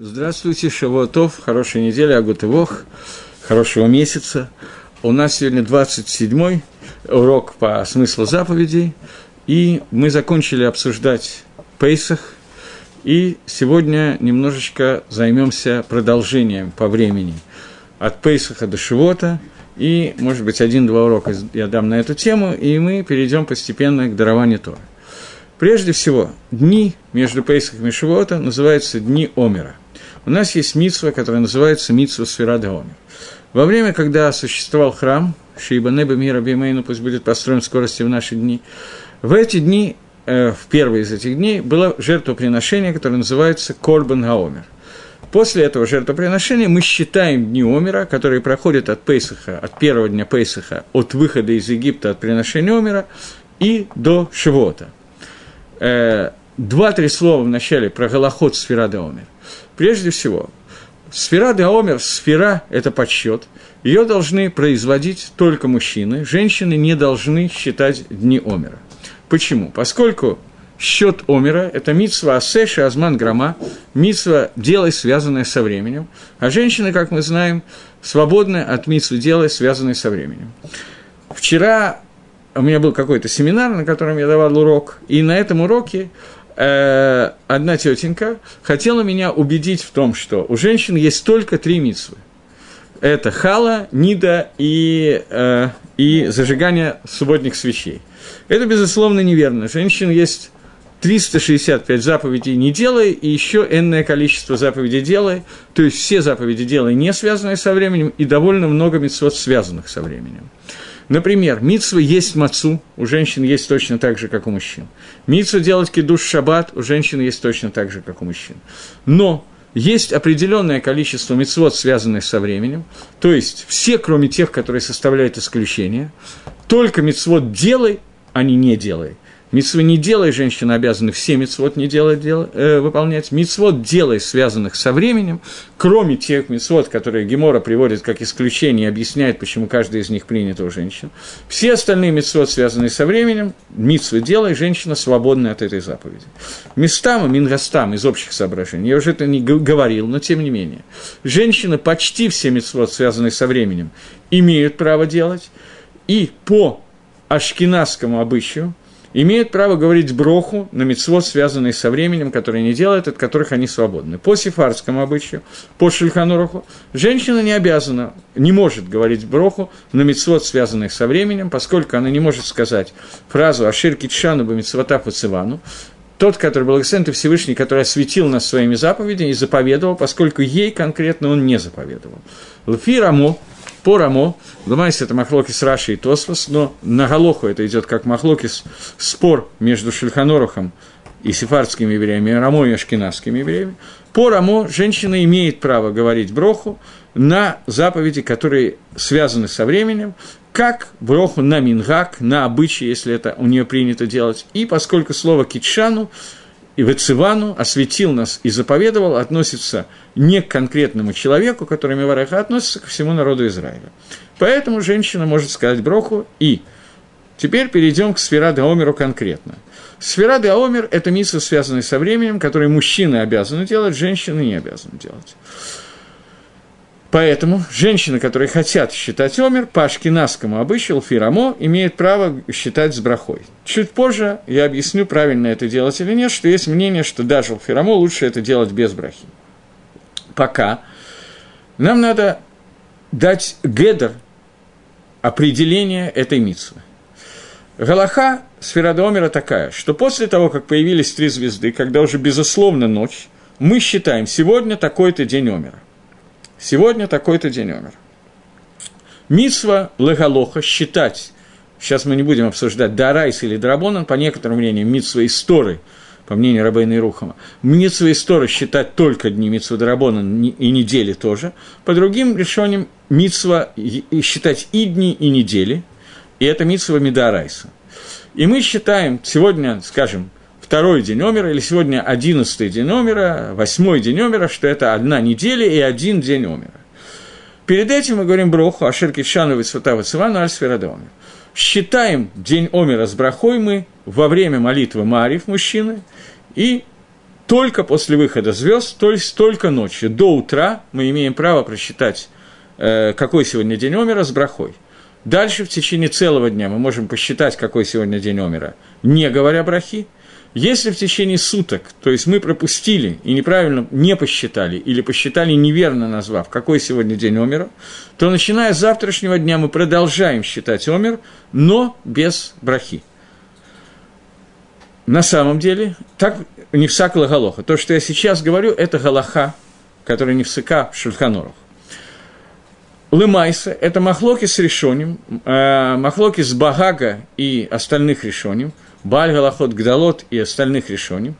Здравствуйте, Шавуатов, хорошей недели, Агутывох, хорошего месяца. У нас сегодня 27-й урок по смыслу заповедей, и мы закончили обсуждать Пейсах, и сегодня немножечко займемся продолжением по времени. От Пейсаха до Шивота, и, может быть, один-два урока я дам на эту тему, и мы перейдем постепенно к дарованию Тора. Прежде всего, дни между Пейсахом и Шивота называются дни Омера – у нас есть митсва, которая называется митсва Сферада Омер. Во время, когда существовал храм, Шиба Неба Мира Бимейну, пусть будет построен в скорости в наши дни, в эти дни, э, в первые из этих дней, было жертвоприношение, которое называется Корбан Гаомер. После этого жертвоприношения мы считаем дни Омера, которые проходят от Пейсаха, от первого дня Пейсаха, от выхода из Египта, от приношения Омера, и до Шивота. Э, два-три слова в начале про Голоход Сферада Омер. Прежде всего, сфера де Омер, сфера – это подсчет. Ее должны производить только мужчины. Женщины не должны считать дни Омера. Почему? Поскольку счет Омера – это митсва Асеша Азман Грама, митсва делай, связанная со временем. А женщины, как мы знаем, свободны от митсвы делай, связанной со временем. Вчера у меня был какой-то семинар, на котором я давал урок, и на этом уроке э, одна тетенька хотела меня убедить в том, что у женщин есть только три митсвы. Это хала, нида и, э, и зажигание субботних свечей. Это, безусловно, неверно. Женщин есть 365 заповедей не делай, и еще энное количество заповедей делай, то есть все заповеди делай, не связанные со временем, и довольно много митцвот, связанных со временем. Например, митсва есть мацу, у женщин есть точно так же, как у мужчин. Митсва делать кидуш шаббат у женщин есть точно так же, как у мужчин. Но есть определенное количество мицвод, связанных со временем, то есть все, кроме тех, которые составляют исключение, только мицвод делай, а не не делай – Митцвы не делай, женщина обязаны все митцвот не делать, дел, э, выполнять. Митцвот делай, связанных со временем, кроме тех митцвот, которые Гемора приводит как исключение и объясняет, почему каждый из них принят у женщин. Все остальные митцвот, связанные со временем, митцвы делай, женщина свободна от этой заповеди. Местам и мингастам из общих соображений, я уже это не говорил, но тем не менее. Женщины почти все митцвот, связанные со временем, имеют право делать, и по ашкенадскому обычаю – имеют право говорить броху на мецвод, связанный со временем, которые не делают, от которых они свободны. По сефардскому обычаю, по шельхануруху, женщина не обязана, не может говорить броху на мецвод, связанный со временем, поскольку она не может сказать фразу «Ашир китшану бы мецвота по тот, который благословен ты Всевышний, который осветил нас своими заповедями и заповедовал, поскольку ей конкретно он не заповедовал. Лфи по Рамо, Ломайс это Махлокис Раши и Тосфос, но на Галоху это идет как Махлокис спор между Шельханорухом и сефардскими евреями, Рамо и ашкенадскими евреями. По Рамо женщина имеет право говорить броху на заповеди, которые связаны со временем, как броху на мингак, на обычай, если это у нее принято делать. И поскольку слово китшану и Вецивану осветил нас и заповедовал, относится не к конкретному человеку, который Мивараха, относится ко всему народу Израиля. Поэтому женщина может сказать броху и. Теперь перейдем к сфера Омеру конкретно. Сфера Омер – это миссия, связанная со временем, который мужчины обязаны делать, женщины не обязаны делать. Поэтому женщины, которые хотят считать омер, по ашкенадскому обычаю, фирамо, имеют право считать с брахой. Чуть позже я объясню, правильно это делать или нет, что есть мнение, что даже фирамо лучше это делать без брахи. Пока нам надо дать гедер определение этой митсвы. Галаха Сферадомера такая, что после того, как появились три звезды, когда уже безусловно ночь, мы считаем, сегодня такой-то день омера. Сегодня такой-то день умер. Мисва Легалоха считать, сейчас мы не будем обсуждать Дарайс или Драбонан, по некоторым мнениям, Митсва Исторы, по мнению Рабейна и Рухама, Митсва Исторы считать только дни Митсва Драбонан и недели тоже, по другим решениям Митсва считать и дни, и недели, и это Митсва Медарайса. И мы считаем сегодня, скажем, второй день Омера, или сегодня одиннадцатый день Омера, восьмой день Омера, что это одна неделя и один день Омера. Перед этим мы говорим Броху, Ашер Китшановый Сватава Цивану Альсферадомер. Считаем день Омера с брахой мы во время молитвы Марив мужчины, и только после выхода звезд, то есть только ночью. До утра мы имеем право просчитать, э, какой сегодня день Омера с брахой. Дальше в течение целого дня мы можем посчитать, какой сегодня день Омера, не говоря брахи. Если в течение суток, то есть мы пропустили и неправильно не посчитали, или посчитали неверно назвав, какой сегодня день Омера, то начиная с завтрашнего дня мы продолжаем считать Омер, но без брахи. На самом деле, так не всак галоха. То, что я сейчас говорю, это галаха, который не всыка в Шульханорах. Лымайса – это махлоки с решением, э, махлоки с Багага и остальных решением, Баль, Галахот, Гдалот и остальных решением.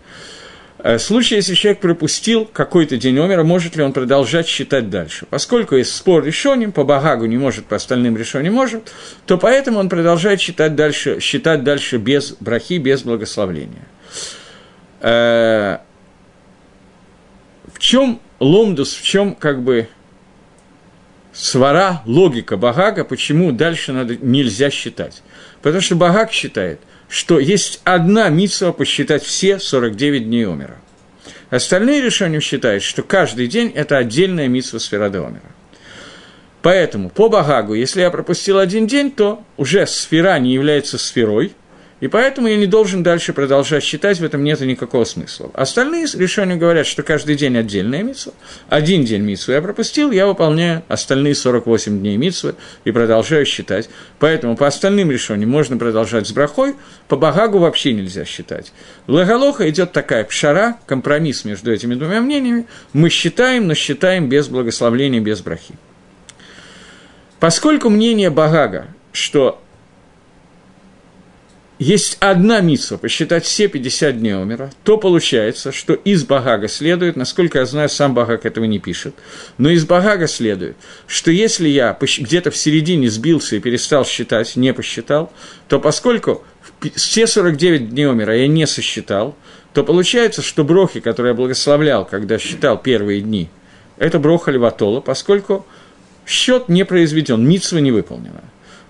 Э, в случае, если человек пропустил какой-то день умера, может ли он продолжать считать дальше? Поскольку есть спор решением, по Багагу не может, по остальным решениям может, то поэтому он продолжает считать дальше, считать дальше без брахи, без благословления. Э, в чем ломдус, в чем как бы свара, логика Багага, почему дальше надо, нельзя считать. Потому что Багаг считает, что есть одна митсва посчитать все 49 дней Омера. Остальные решения считают, что каждый день – это отдельная митсва сферады Омера. Поэтому по Багагу, если я пропустил один день, то уже сфера не является сферой – и поэтому я не должен дальше продолжать считать, в этом нет никакого смысла. Остальные решения говорят, что каждый день отдельная митсва. Один день митсвы я пропустил, я выполняю остальные 48 дней митсвы и продолжаю считать. Поэтому по остальным решениям можно продолжать с брахой, по Багагу вообще нельзя считать. Лагалоха идет такая пшара, компромисс между этими двумя мнениями. Мы считаем, но считаем без благословления, без брахи. Поскольку мнение Багага, что есть одна митсва, посчитать все 50 дней умера, то получается, что из Багага следует, насколько я знаю, сам Багаг этого не пишет, но из Багага следует, что если я где-то в середине сбился и перестал считать, не посчитал, то поскольку все 49 дней умера я не сосчитал, то получается, что брохи, которые я благословлял, когда считал первые дни, это броха Леватола, поскольку счет не произведен, митсва не выполнена.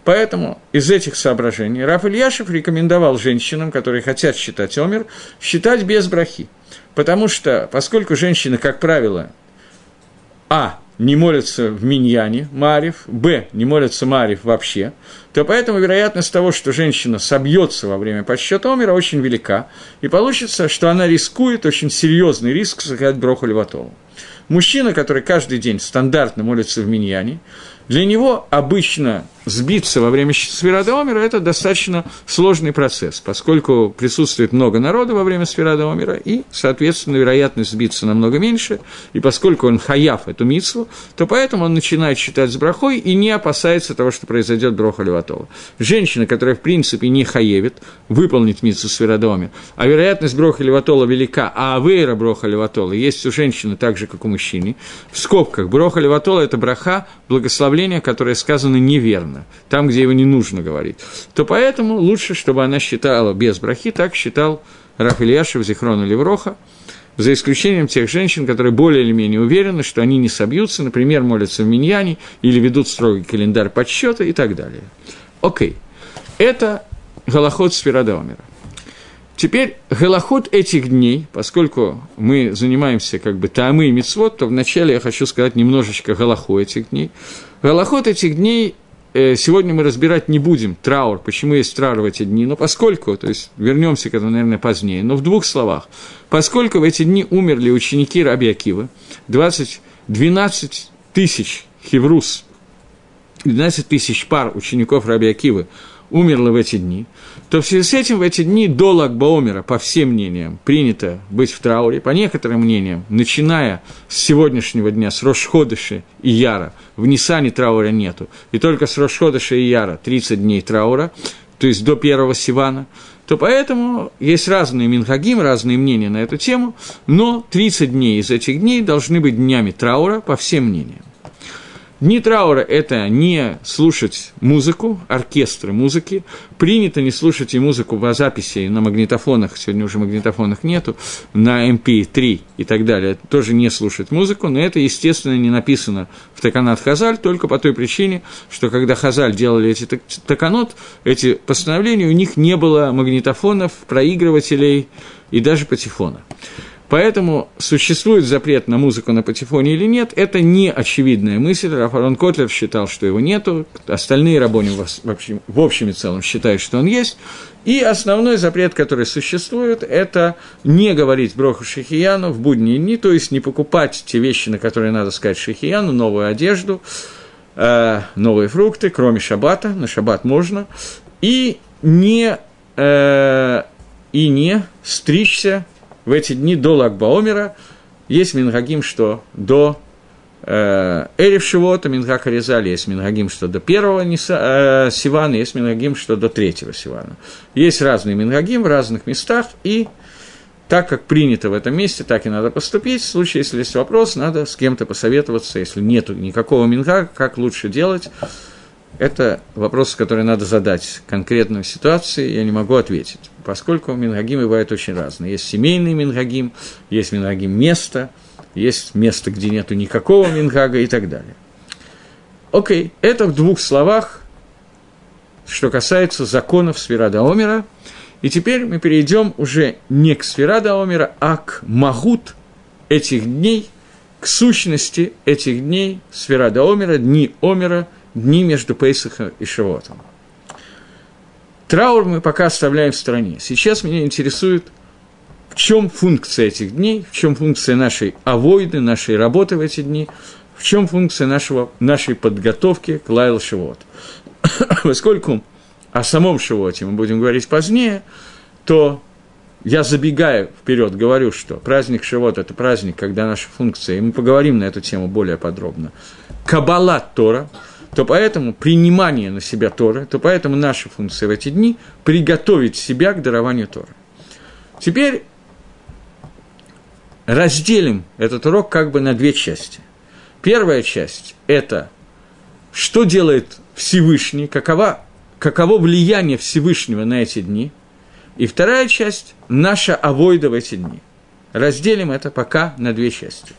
Поэтому из этих соображений Раф Ильяшев рекомендовал женщинам, которые хотят считать омер, считать без брахи. Потому что, поскольку женщины, как правило, а, не молятся в миньяне Марив, б, не молятся Марив вообще, то поэтому вероятность того, что женщина собьется во время подсчета омера, очень велика, и получится, что она рискует, очень серьезный риск сказать броху Леватову. Мужчина, который каждый день стандартно молится в миньяне, для него обычно сбиться во время Сферадомера – это достаточно сложный процесс, поскольку присутствует много народа во время Сферадомера, и, соответственно, вероятность сбиться намного меньше, и поскольку он хаяв эту митсву, то поэтому он начинает считать с брахой и не опасается того, что произойдет броха Леватова. Женщина, которая, в принципе, не хаевит выполнить митсву Сферадомера, а вероятность броха Леватола велика, а авейра броха Леватола есть у женщины так же, как у мужчины, в скобках броха Леватола – это браха, благословление наставления, которое сказано неверно, там, где его не нужно говорить, то поэтому лучше, чтобы она считала без брахи, так считал Раф Ильяшев, Зихрона Левроха, за исключением тех женщин, которые более или менее уверены, что они не собьются, например, молятся в миньяне или ведут строгий календарь подсчета и так далее. Окей. Это Галахот Спирадомера. Теперь голоход этих дней, поскольку мы занимаемся как бы таамы и мицвод, то вначале я хочу сказать немножечко голоху этих дней. Голоход этих дней э, сегодня мы разбирать не будем, траур, почему есть траур в эти дни, но поскольку, то есть вернемся к этому, наверное, позднее, но в двух словах, поскольку в эти дни умерли ученики Раби Акива, 20, 12 тысяч хеврус, 12 тысяч пар учеников Раби Акивы умерло в эти дни, то в связи с этим в эти дни до Лагбаомера, по всем мнениям, принято быть в трауре. По некоторым мнениям, начиная с сегодняшнего дня, с Рошходыша и Яра, в Нисане траура нету. И только с Рошходыша и Яра 30 дней траура, то есть до первого Сивана, то поэтому есть разные минхагим, разные мнения на эту тему, но 30 дней из этих дней должны быть днями траура по всем мнениям. Дни траура – это не слушать музыку, оркестры музыки. Принято не слушать и музыку по записи на магнитофонах, сегодня уже магнитофонах нету, на MP3 эм и так далее. Тоже не слушать музыку, но это, естественно, не написано в Таканат Хазаль, только по той причине, что когда Хазаль делали эти Таканот, эти постановления, у них не было магнитофонов, проигрывателей и даже патефона. Поэтому существует запрет на музыку на патефоне или нет, это не очевидная мысль. Рафарон Котлер считал, что его нету, остальные рабони в общем, в общем и целом считают, что он есть. И основной запрет, который существует, это не говорить броху шахияну в будние дни, то есть не покупать те вещи, на которые надо сказать шахияну, новую одежду, э, новые фрукты, кроме шаббата, на шаббат можно, и не, э, и не стричься в эти дни до Лагбаомера. Есть Мингагим, что до э, Эрев Шивота, Мингак Аризали, есть Мингагим, что до первого э, Сивана, есть Мингагим, что до третьего Сивана. Есть разные Мингагим в разных местах, и так как принято в этом месте, так и надо поступить. В случае, если есть вопрос, надо с кем-то посоветоваться, если нет никакого минга, как лучше делать. Это вопрос, который надо задать конкретной ситуации, я не могу ответить, поскольку мингагимы бывают очень разные. Есть семейный мингагим, есть мингагим место, есть место, где нету никакого мингага и так далее. Окей, это в двух словах, что касается законов Свирада Омера. И теперь мы перейдем уже не к Сферада Омера, а к Магут этих дней, к сущности этих дней Сферада Омера, дни Омера – дни между Пейсахом и Шивотом. Траур мы пока оставляем в стороне. Сейчас меня интересует, в чем функция этих дней, в чем функция нашей авойды, нашей работы в эти дни, в чем функция нашего, нашей подготовки к Лайл Шивот. Поскольку о самом Шивоте мы будем говорить позднее, то я забегаю вперед, говорю, что праздник Шивот – это праздник, когда наша функция, и мы поговорим на эту тему более подробно, Каббала Тора – то поэтому принимание на себя Торы, то поэтому наша функция в эти дни – приготовить себя к дарованию Торы. Теперь разделим этот урок как бы на две части. Первая часть – это что делает Всевышний, какова, каково влияние Всевышнего на эти дни. И вторая часть – наша авойда в эти дни. Разделим это пока на две части.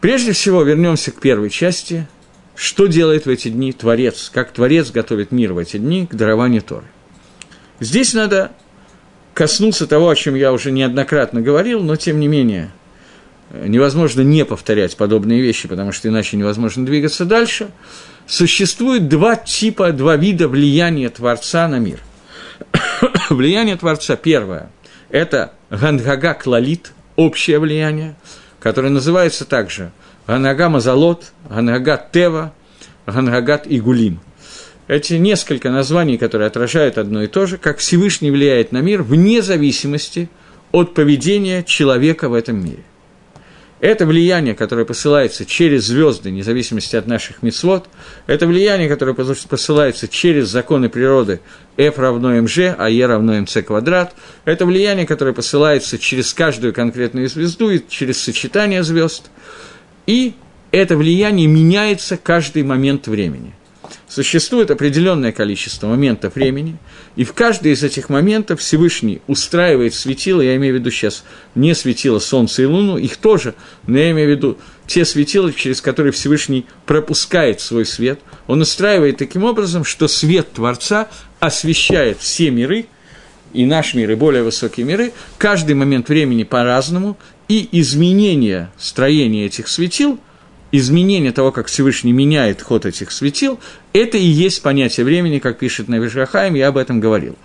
Прежде всего вернемся к первой части – что делает в эти дни Творец, как Творец готовит мир в эти дни к дарованию Торы. Здесь надо коснуться того, о чем я уже неоднократно говорил, но тем не менее невозможно не повторять подобные вещи, потому что иначе невозможно двигаться дальше. Существует два типа, два вида влияния Творца на мир. влияние Творца первое – это Гангага Клалит, общее влияние, которое называется также – Ганага Мазалот, Ганагат Тева, Ганагат Игулим. Эти несколько названий, которые отражают одно и то же, как Всевышний влияет на мир вне зависимости от поведения человека в этом мире. Это влияние, которое посылается через звезды, вне зависимости от наших мецвод, это влияние, которое посылается через законы природы F равно mg, а E равно mc квадрат, это влияние, которое посылается через каждую конкретную звезду и через сочетание звезд – и это влияние меняется каждый момент времени. Существует определенное количество моментов времени, и в каждый из этих моментов Всевышний устраивает светило, я имею в виду сейчас не светило Солнце и Луну, их тоже, но я имею в виду те светила, через которые Всевышний пропускает свой свет, он устраивает таким образом, что свет Творца освещает все миры, и наш мир, и более высокие миры, каждый момент времени по-разному, и изменение строения этих светил, изменение того, как Всевышний меняет ход этих светил, это и есть понятие времени, как пишет Навишахаем, я об этом говорил.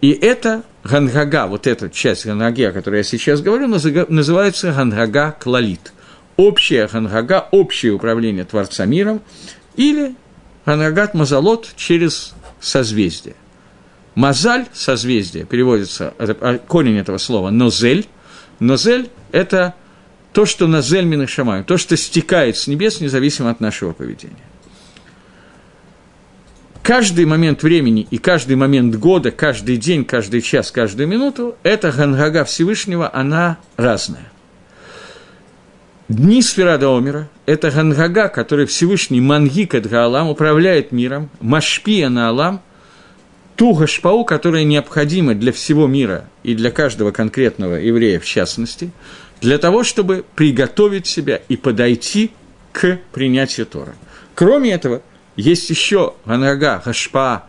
И это הנהגה, вот эта часть Гангаги, о которой я сейчас говорю, называется הנהגה כללית. Общая הנהגה, общее управление Творца миром, или הנהגת המזלות через созвездие. מזל, созвездие, переводится, а, корень этого слова, נוזל, נוזל – это то, что נוזל מן השמיים, то, что стекает с небес, независимо от нашего поведения. Каждый момент времени и каждый момент года, каждый день, каждый час, каждую минуту – это Гангага Всевышнего, она разная. Дни Сферада Омера – это Гангага, который Всевышний Мангик Гаалам управляет миром, Машпия на Алам, ту гашпау, которая необходима для всего мира и для каждого конкретного еврея в частности, для того, чтобы приготовить себя и подойти к принятию Тора. Кроме этого, есть еще ганага, гашпа,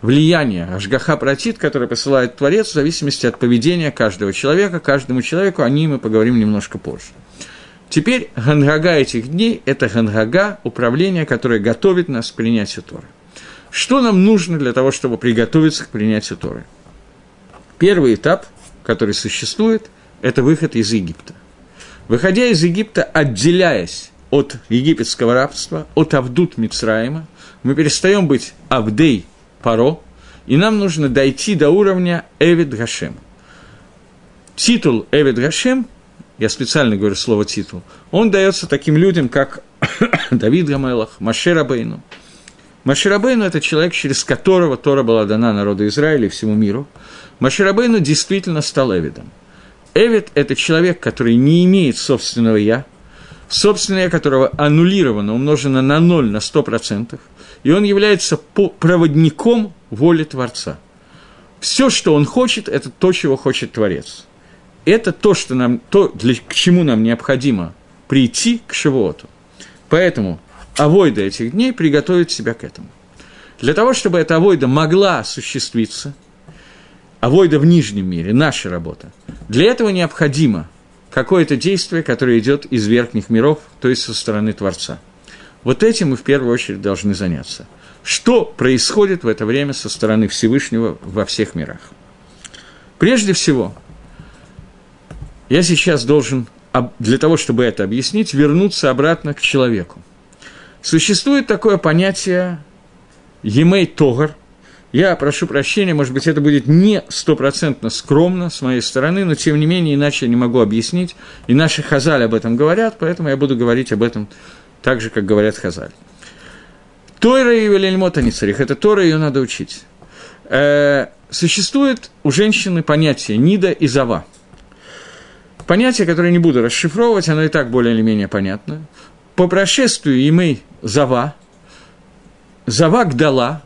влияние Ашгаха Пратит, которое посылает Творец, в зависимости от поведения каждого человека, каждому человеку, о ней мы поговорим немножко позже. Теперь гангага этих дней – это гангага управления, которое готовит нас к принятию Торы. Что нам нужно для того, чтобы приготовиться к принятию Торы? Первый этап, который существует, это выход из Египта. Выходя из Египта, отделяясь от египетского рабства, от Авдут Мицраима, мы перестаем быть Авдей Паро, и нам нужно дойти до уровня Эвид Гашем. Титул Эвид Гашем, я специально говорю слово титул, он дается таким людям, как Давид Гамелах, Машер Абейну. Машер Абейну – это человек, через которого Тора была дана народу Израиля и всему миру. Машер Абейну действительно стал Эвидом. Эвид – это человек, который не имеет собственного «я», собственное которого аннулировано, умножено на ноль, на сто процентов – и он является проводником воли Творца. Все, что он хочет, это то, чего хочет Творец. Это то, что нам, то, для, к чему нам необходимо прийти к Шивоту. Поэтому авойда этих дней приготовит себя к этому. Для того, чтобы эта авойда могла осуществиться, авойда в нижнем мире, наша работа, для этого необходимо какое-то действие, которое идет из верхних миров, то есть со стороны Творца – вот этим мы в первую очередь должны заняться. Что происходит в это время со стороны Всевышнего во всех мирах? Прежде всего, я сейчас должен, для того, чтобы это объяснить, вернуться обратно к человеку. Существует такое понятие «емей тогар», я прошу прощения, может быть, это будет не стопроцентно скромно с моей стороны, но тем не менее, иначе я не могу объяснить. И наши хазали об этом говорят, поэтому я буду говорить об этом так же, как говорят Хазаль. Тойра и Велельмота не царих, это Тора, ее надо учить. Э, существует у женщины понятие Нида и Зава. Понятие, которое не буду расшифровывать, оно и так более или менее понятно. По прошествию имей Зава, Зава Гдала,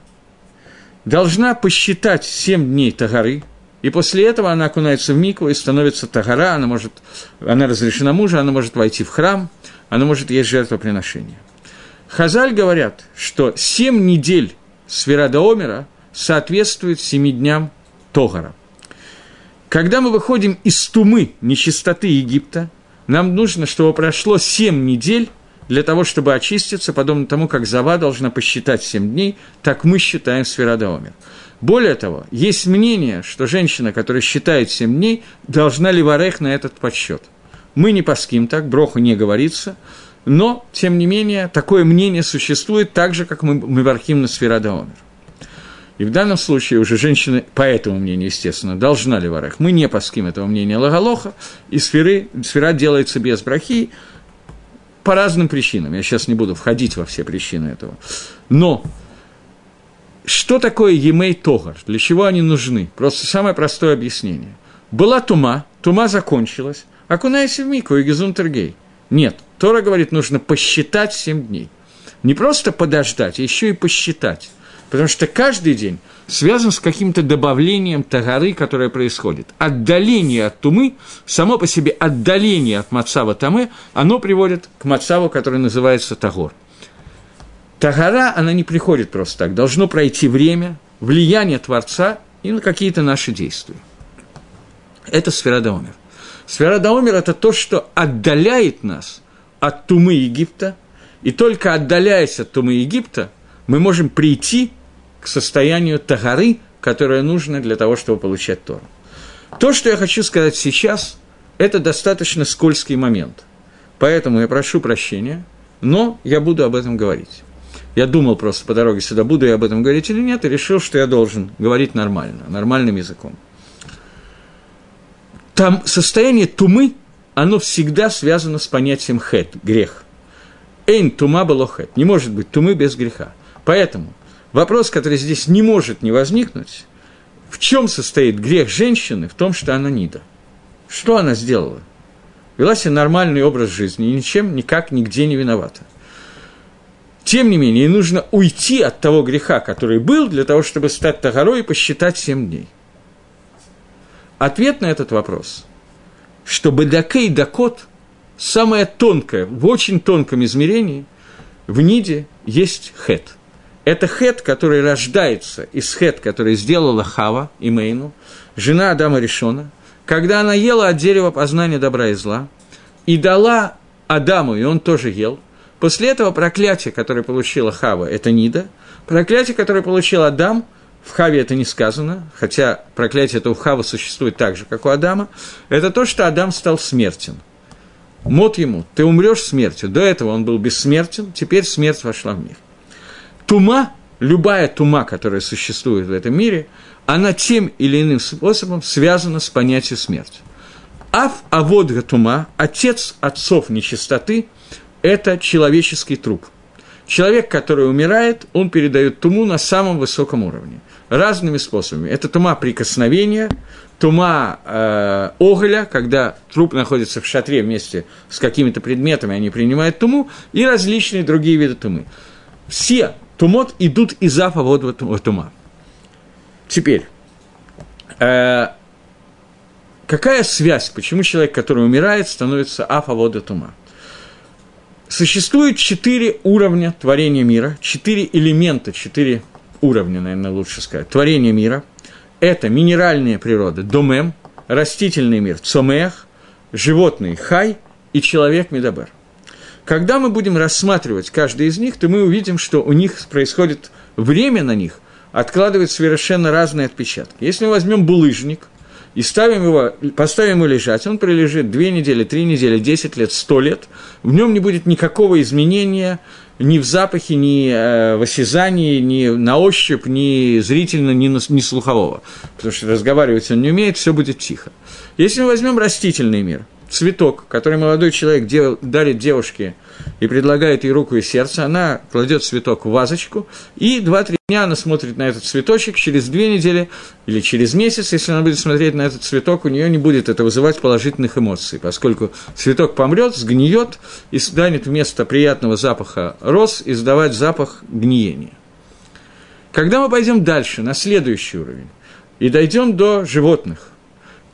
должна посчитать семь дней Тагары, и после этого она окунается в микву и становится Тагара, она, может, она разрешена мужу, она может войти в храм, оно может есть жертвоприношение. Хазаль говорят, что семь недель Сферада Омера соответствует семи дням Тогара. Когда мы выходим из тумы нечистоты Египта, нам нужно, чтобы прошло семь недель для того, чтобы очиститься, подобно тому, как Зава должна посчитать семь дней, так мы считаем Сферада Омер. Более того, есть мнение, что женщина, которая считает семь дней, должна ли варех на этот подсчет – мы не паским так, броху не говорится, но, тем не менее, такое мнение существует так же, как мы, мы вархим на Сферадаомер. И в данном случае уже женщина, по этому мнению, естественно, должна ли варах. Мы не паским этого мнения Лагалоха, и сферы, сфера делается без брахи по разным причинам. Я сейчас не буду входить во все причины этого. Но что такое Емей Тогар? Для чего они нужны? Просто самое простое объяснение. Была тума, тума закончилась, окунайся в мику и гизунтергей. Нет, Тора говорит, нужно посчитать 7 дней. Не просто подождать, а еще и посчитать. Потому что каждый день связан с каким-то добавлением тагары, которое происходит. Отдаление от тумы, само по себе отдаление от мацава тамы, оно приводит к мацаву, который называется тагор. Тагара, она не приходит просто так. Должно пройти время, влияние Творца и на какие-то наши действия. Это сфера Даумер. Сфера Даумер – это то, что отдаляет нас от Тумы Египта, и только отдаляясь от Тумы Египта, мы можем прийти к состоянию Тагары, которое нужно для того, чтобы получать Тору. То, что я хочу сказать сейчас, это достаточно скользкий момент. Поэтому я прошу прощения, но я буду об этом говорить. Я думал просто по дороге сюда, буду я об этом говорить или нет, и решил, что я должен говорить нормально, нормальным языком там состояние тумы, оно всегда связано с понятием хет, грех. Эйн тума было хет. Не может быть тумы без греха. Поэтому вопрос, который здесь не может не возникнуть, в чем состоит грех женщины? В том, что она нида. Что она сделала? Вела себе нормальный образ жизни и ничем, никак, нигде не виновата. Тем не менее, ей нужно уйти от того греха, который был, для того, чтобы стать тагорой и посчитать семь дней. Ответ на этот вопрос, что бедакей дакот, самое тонкое, в очень тонком измерении, в ниде есть хет. Это хет, который рождается из хет, который сделала Хава и Мейну, жена Адама Решона, когда она ела от дерева познания добра и зла, и дала Адаму, и он тоже ел. После этого проклятие, которое получила Хава, это Нида. Проклятие, которое получил Адам, в Хаве это не сказано, хотя проклятие это у Хава существует так же, как у Адама, это то, что Адам стал смертен. Мот ему, ты умрешь смертью. До этого он был бессмертен, теперь смерть вошла в мир. Тума, любая тума, которая существует в этом мире, она тем или иным способом связана с понятием смерти. Аф аводга тума, отец отцов нечистоты, это человеческий труп. Человек, который умирает, он передает туму на самом высоком уровне. Разными способами. Это тума прикосновения, тума э, оголя, когда труп находится в шатре вместе с какими-то предметами, они принимают туму, и различные другие виды тумы. Все тумот идут из афа вот тума. Теперь, э, какая связь, почему человек, который умирает, становится афа вода тума? Существует четыре уровня творения мира, четыре элемента, четыре уровня, наверное, лучше сказать, творения мира. Это минеральная природа, домем, растительный мир, цомех, животный, хай и человек, медабер. Когда мы будем рассматривать каждый из них, то мы увидим, что у них происходит время на них, откладывает совершенно разные отпечатки. Если мы возьмем булыжник и ставим его, поставим его лежать, он пролежит две недели, три недели, десять лет, сто лет, в нем не будет никакого изменения ни в запахе, ни э, в осязании, ни на ощупь, ни зрительно, ни, ни слухового. Потому что разговаривать он не умеет, все будет тихо. Если мы возьмем растительный мир – цветок, который молодой человек дел, дарит девушке и предлагает ей руку и сердце, она кладет цветок в вазочку, и 2-3 дня она смотрит на этот цветочек, через две недели или через месяц, если она будет смотреть на этот цветок, у нее не будет это вызывать положительных эмоций, поскольку цветок помрет, сгниет и станет вместо приятного запаха роз издавать запах гниения. Когда мы пойдем дальше, на следующий уровень, и дойдем до животных –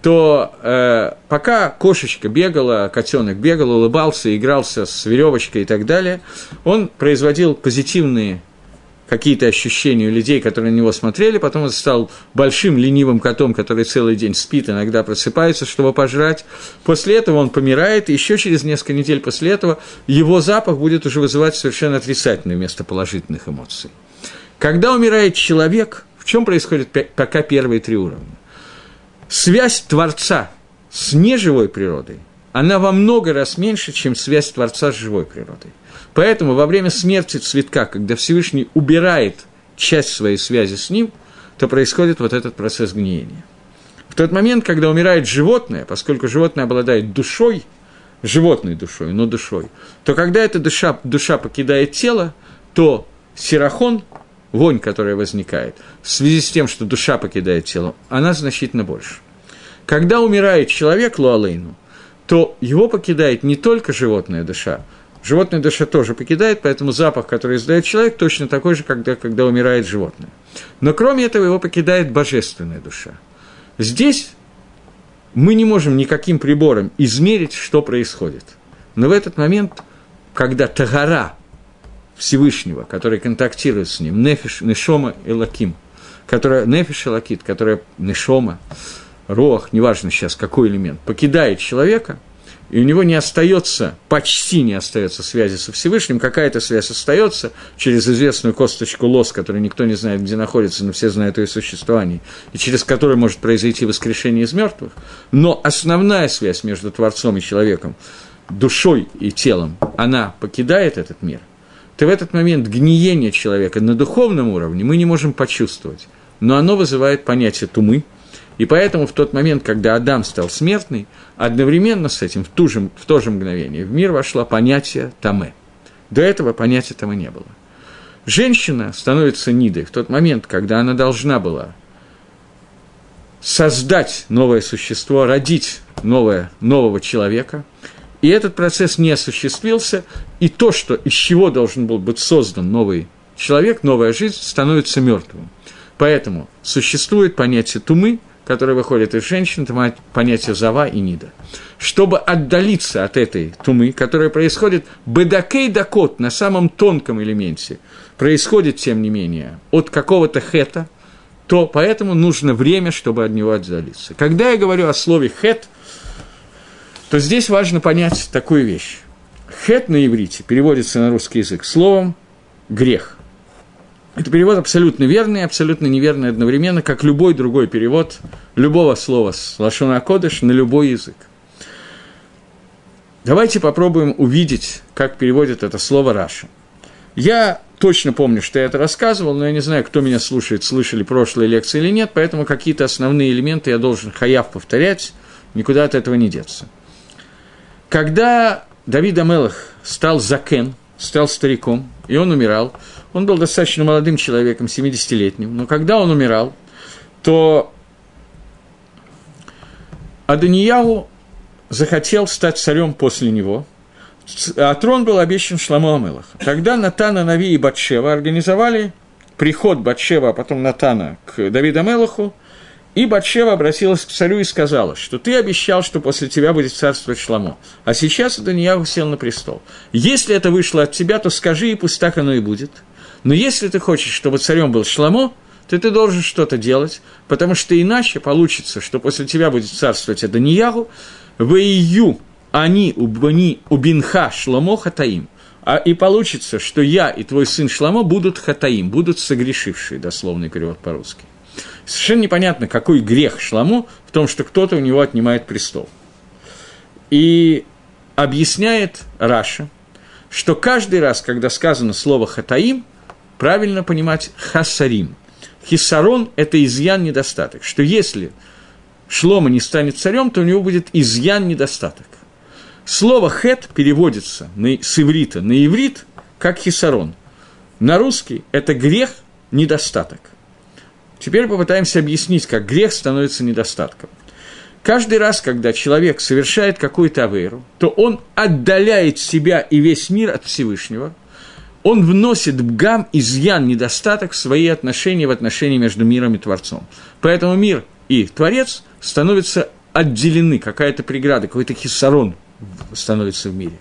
то э, пока кошечка бегала, котенок бегал, улыбался, игрался с веревочкой и так далее, он производил позитивные какие-то ощущения у людей, которые на него смотрели, потом он стал большим ленивым котом, который целый день спит, иногда просыпается, чтобы пожрать. После этого он помирает, и еще через несколько недель после этого его запах будет уже вызывать совершенно отрицательные вместо положительных эмоций. Когда умирает человек, в чем происходит пока первые три уровня? Связь Творца с неживой природой, она во много раз меньше, чем связь Творца с живой природой. Поэтому во время смерти цветка, когда Всевышний убирает часть своей связи с ним, то происходит вот этот процесс гниения. В тот момент, когда умирает животное, поскольку животное обладает душой, животной душой, но душой, то когда эта душа, душа покидает тело, то сирахон, вонь, которая возникает, в связи с тем, что душа покидает тело, она значительно больше. Когда умирает человек Луалейну, то его покидает не только животная душа, животная душа тоже покидает, поэтому запах, который издает человек, точно такой же, когда, когда умирает животное. Но кроме этого его покидает божественная душа. Здесь мы не можем никаким прибором измерить, что происходит. Но в этот момент, когда Тагара, Всевышнего, который контактирует с ним, Нефиш, Нешома и Лаким, которая, Нефиш и Лакит, которая Нешома, Рох, неважно сейчас какой элемент, покидает человека, и у него не остается, почти не остается связи со Всевышним, какая-то связь остается через известную косточку лос, которую никто не знает, где находится, но все знают ее существование, и через которую может произойти воскрешение из мертвых, но основная связь между Творцом и человеком, душой и телом, она покидает этот мир – то в этот момент гниение человека на духовном уровне мы не можем почувствовать, но оно вызывает понятие тумы, и поэтому в тот момент, когда Адам стал смертный, одновременно с этим, в, ту же, в то же мгновение, в мир вошло понятие тамы. До этого понятия тамы не было. Женщина становится нидой в тот момент, когда она должна была создать новое существо, родить новое, нового человека – и этот процесс не осуществился, и то, что, из чего должен был быть создан новый человек, новая жизнь, становится мертвым. Поэтому существует понятие тумы, которая выходит из женщины, это понятие зава и нида. Чтобы отдалиться от этой тумы, которая происходит бедакей дакот на самом тонком элементе, происходит, тем не менее, от какого-то хета, то поэтому нужно время, чтобы от него отдалиться. Когда я говорю о слове хет, то здесь важно понять такую вещь. Хет на иврите переводится на русский язык словом грех. Это перевод абсолютно верный, абсолютно неверный одновременно, как любой другой перевод любого слова с лашона кодыш на любой язык. Давайте попробуем увидеть, как переводит это слово Раша. Я точно помню, что я это рассказывал, но я не знаю, кто меня слушает, слышали прошлые лекции или нет, поэтому какие-то основные элементы я должен хаяв повторять, никуда от этого не деться. Когда Давид Амелах стал закен, стал стариком, и он умирал, он был достаточно молодым человеком, 70-летним, но когда он умирал, то Аданияу захотел стать царем после него, а трон был обещан Шламу Амелах. Тогда Натана, Нави и Батшева организовали приход Батшева, а потом Натана к Давиду Амелаху, и Батшева обратилась к царю и сказала, что ты обещал, что после тебя будет царствовать Шламо, а сейчас Данияху сел на престол. Если это вышло от тебя, то скажи, и пусть так оно и будет – но если ты хочешь, чтобы царем был Шламо, то ты должен что-то делать, потому что иначе получится, что после тебя будет царствовать Аданияху, Вейю, они, убани, убинха, Шламо, Хатаим. А, и получится, что я и твой сын Шламо будут хатаим, будут согрешившие, дословный перевод по-русски. Совершенно непонятно, какой грех Шламу в том, что кто-то у него отнимает престол. И объясняет Раша, что каждый раз, когда сказано слово «хатаим», правильно понимать хасарим. Хисарон – это изъян, недостаток. Что если Шлома не станет царем, то у него будет изъян, недостаток. Слово «хет» переводится на, с иврита на иврит как хисарон. На русский это грех, недостаток. Теперь попытаемся объяснить, как грех становится недостатком. Каждый раз, когда человек совершает какую-то авейру, то он отдаляет себя и весь мир от Всевышнего – он вносит бгам, изъян, недостаток в свои отношения, в отношения между миром и Творцом. Поэтому мир и Творец становятся отделены, какая-то преграда, какой-то хиссарон становится в мире.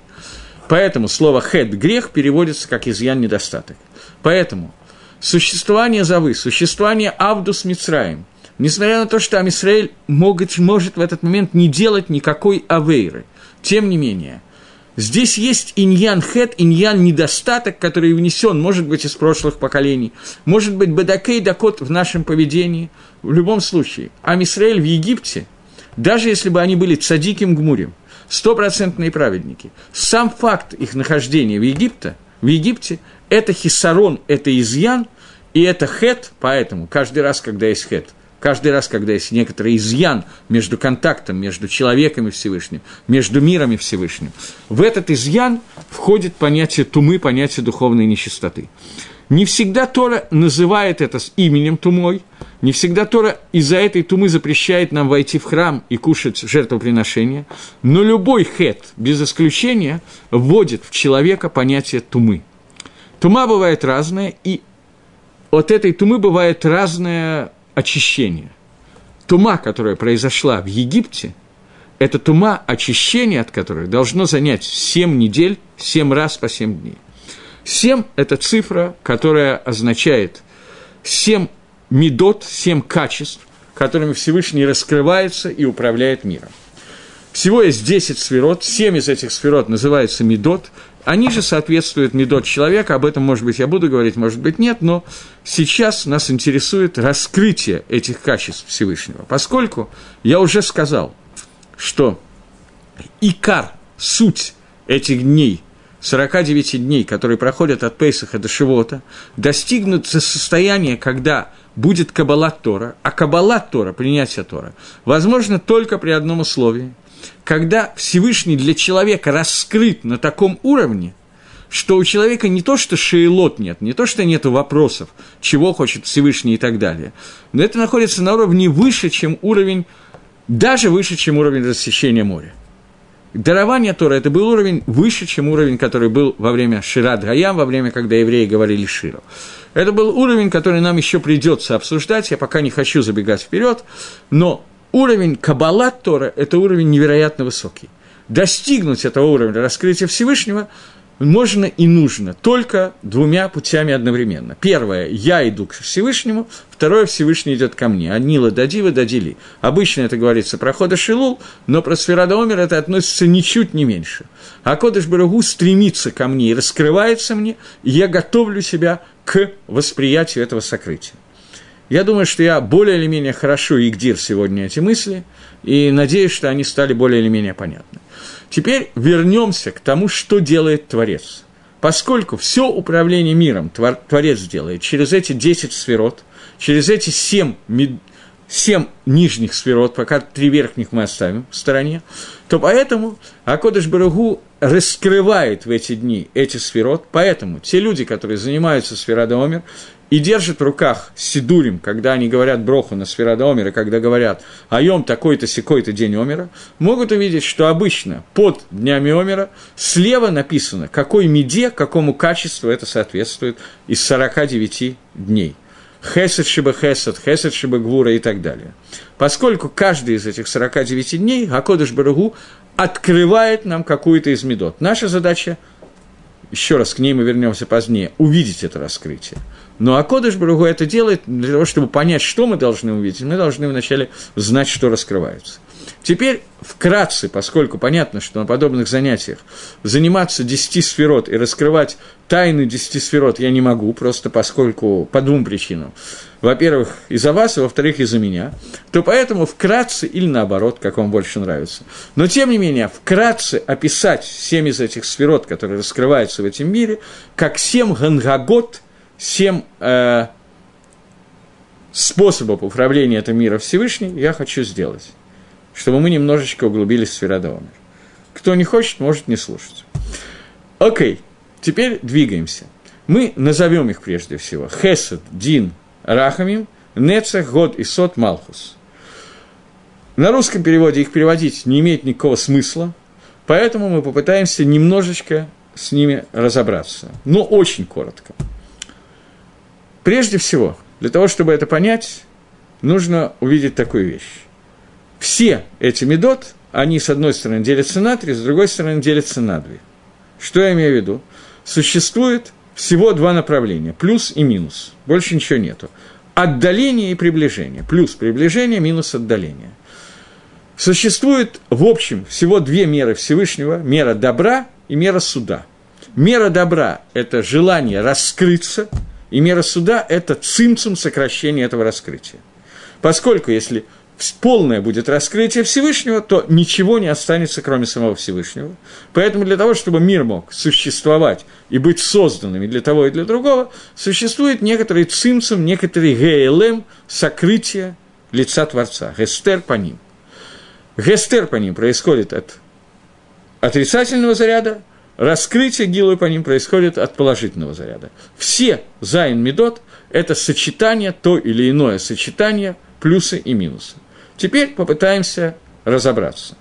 Поэтому слово «хед» – грех переводится как изъян, недостаток. Поэтому существование Завы, существование Авдус Мицраем, несмотря на то, что Амисраэль может, может в этот момент не делать никакой авейры, тем не менее – Здесь есть иньян хет, иньян недостаток, который внесен, может быть, из прошлых поколений, может быть, бедакей дакот в нашем поведении. В любом случае, Амисраэль в Египте, даже если бы они были цадиким гмурем, стопроцентные праведники, сам факт их нахождения в Египте, в Египте, это хисарон, это изъян, и это хет, поэтому каждый раз, когда есть хет – Каждый раз, когда есть некоторый изъян между контактом, между человеком и Всевышним, между миром и Всевышним, в этот изъян входит понятие тумы, понятие духовной нечистоты. Не всегда Тора называет это с именем тумой, не всегда Тора из-за этой тумы запрещает нам войти в храм и кушать жертвоприношения, но любой хет, без исключения, вводит в человека понятие тумы. Тума бывает разная, и от этой тумы бывает разное очищения. Тума, которая произошла в Египте, это тума, очищение от которой должно занять 7 недель, 7 раз по 7 дней. 7 – это цифра, которая означает 7 медот, 7 качеств, которыми Всевышний раскрывается и управляет миром. Всего есть 10 сферот, 7 из этих сферот называются медот, они же соответствуют медот человека, об этом, может быть, я буду говорить, может быть, нет, но сейчас нас интересует раскрытие этих качеств Всевышнего, поскольку я уже сказал, что икар, суть этих дней, 49 дней, которые проходят от Пейсаха до Шивота, достигнут состояния, когда будет Каббалат Тора, а Каббалат Тора, принятие Тора, возможно только при одном условии – когда Всевышний для человека раскрыт на таком уровне, что у человека не то, что шейлот нет, не то, что нет вопросов, чего хочет Всевышний и так далее, но это находится на уровне выше, чем уровень, даже выше, чем уровень рассечения моря. Дарование Тора – это был уровень выше, чем уровень, который был во время Шират Гаям, во время, когда евреи говорили Ширу. Это был уровень, который нам еще придется обсуждать, я пока не хочу забегать вперед, но уровень Каббалат Тора – это уровень невероятно высокий. Достигнуть этого уровня раскрытия Всевышнего – можно и нужно только двумя путями одновременно. Первое – я иду к Всевышнему, второе – Всевышний идет ко мне. Анила дадива дадили. Обычно это говорится про хода Шилул, но про Сферада Омер это относится ничуть не меньше. А Кодыш Барагу стремится ко мне и раскрывается мне, и я готовлю себя к восприятию этого сокрытия. Я думаю, что я более или менее хорошо игдир сегодня эти мысли, и надеюсь, что они стали более или менее понятны. Теперь вернемся к тому, что делает Творец. Поскольку все управление миром Творец делает через эти 10 сферот, через эти 7, 7 нижних сферот, пока три верхних мы оставим в стороне, то поэтому Акодыш Барагу раскрывает в эти дни эти сферот, поэтому те люди, которые занимаются сферодомер, и держит в руках Сидурим, когда они говорят Броху на Сферада Омера, когда говорят «Айом такой-то, секой-то день Омера», могут увидеть, что обычно под днями Омера слева написано, какой меде, какому качеству это соответствует из 49 дней. Хесед шиба хесед, хесед шиба гвура и так далее. Поскольку каждый из этих 49 дней Акодыш Барагу открывает нам какую-то из медот. Наша задача, еще раз к ней мы вернемся позднее, увидеть это раскрытие – но Акодыш Баругу это делает для того, чтобы понять, что мы должны увидеть, мы должны вначале знать, что раскрывается. Теперь вкратце, поскольку понятно, что на подобных занятиях заниматься десяти сферот и раскрывать тайны десяти сферот я не могу, просто поскольку по двум причинам. Во-первых, из-за вас, и во-вторых, из-за меня. То поэтому вкратце или наоборот, как вам больше нравится. Но тем не менее, вкратце описать семь из этих сферот, которые раскрываются в этом мире, как семь гангагот – семь э, способов управления этого мира Всевышний я хочу сделать, чтобы мы немножечко углубились в Сферадомер. Кто не хочет, может не слушать. Окей, теперь двигаемся. Мы назовем их прежде всего. Хесед, Дин, Рахамим, Нецех, Год и Сот, Малхус. На русском переводе их переводить не имеет никакого смысла, поэтому мы попытаемся немножечко с ними разобраться, но очень коротко. Прежде всего, для того, чтобы это понять, нужно увидеть такую вещь. Все эти медот, они с одной стороны делятся на три, с другой стороны делятся на две. Что я имею в виду? Существует всего два направления, плюс и минус, больше ничего нету. Отдаление и приближение, плюс приближение, минус отдаление. Существует, в общем, всего две меры Всевышнего, мера добра и мера суда. Мера добра – это желание раскрыться – и мера суда – это цимцум сокращения этого раскрытия. Поскольку если полное будет раскрытие Всевышнего, то ничего не останется, кроме самого Всевышнего. Поэтому для того, чтобы мир мог существовать и быть созданным и для того, и для другого, существует некоторый цимцум, некоторый ГЛМ, сокрытие лица Творца, הסתר פנים. הסתר פנים происходит от отрицательного заряда, раскрытие גילוי פנים происходит от положительного заряда. Все זין מידות – это сочетание, то или иное сочетание, плюсы и минусы. Теперь попытаемся разобраться.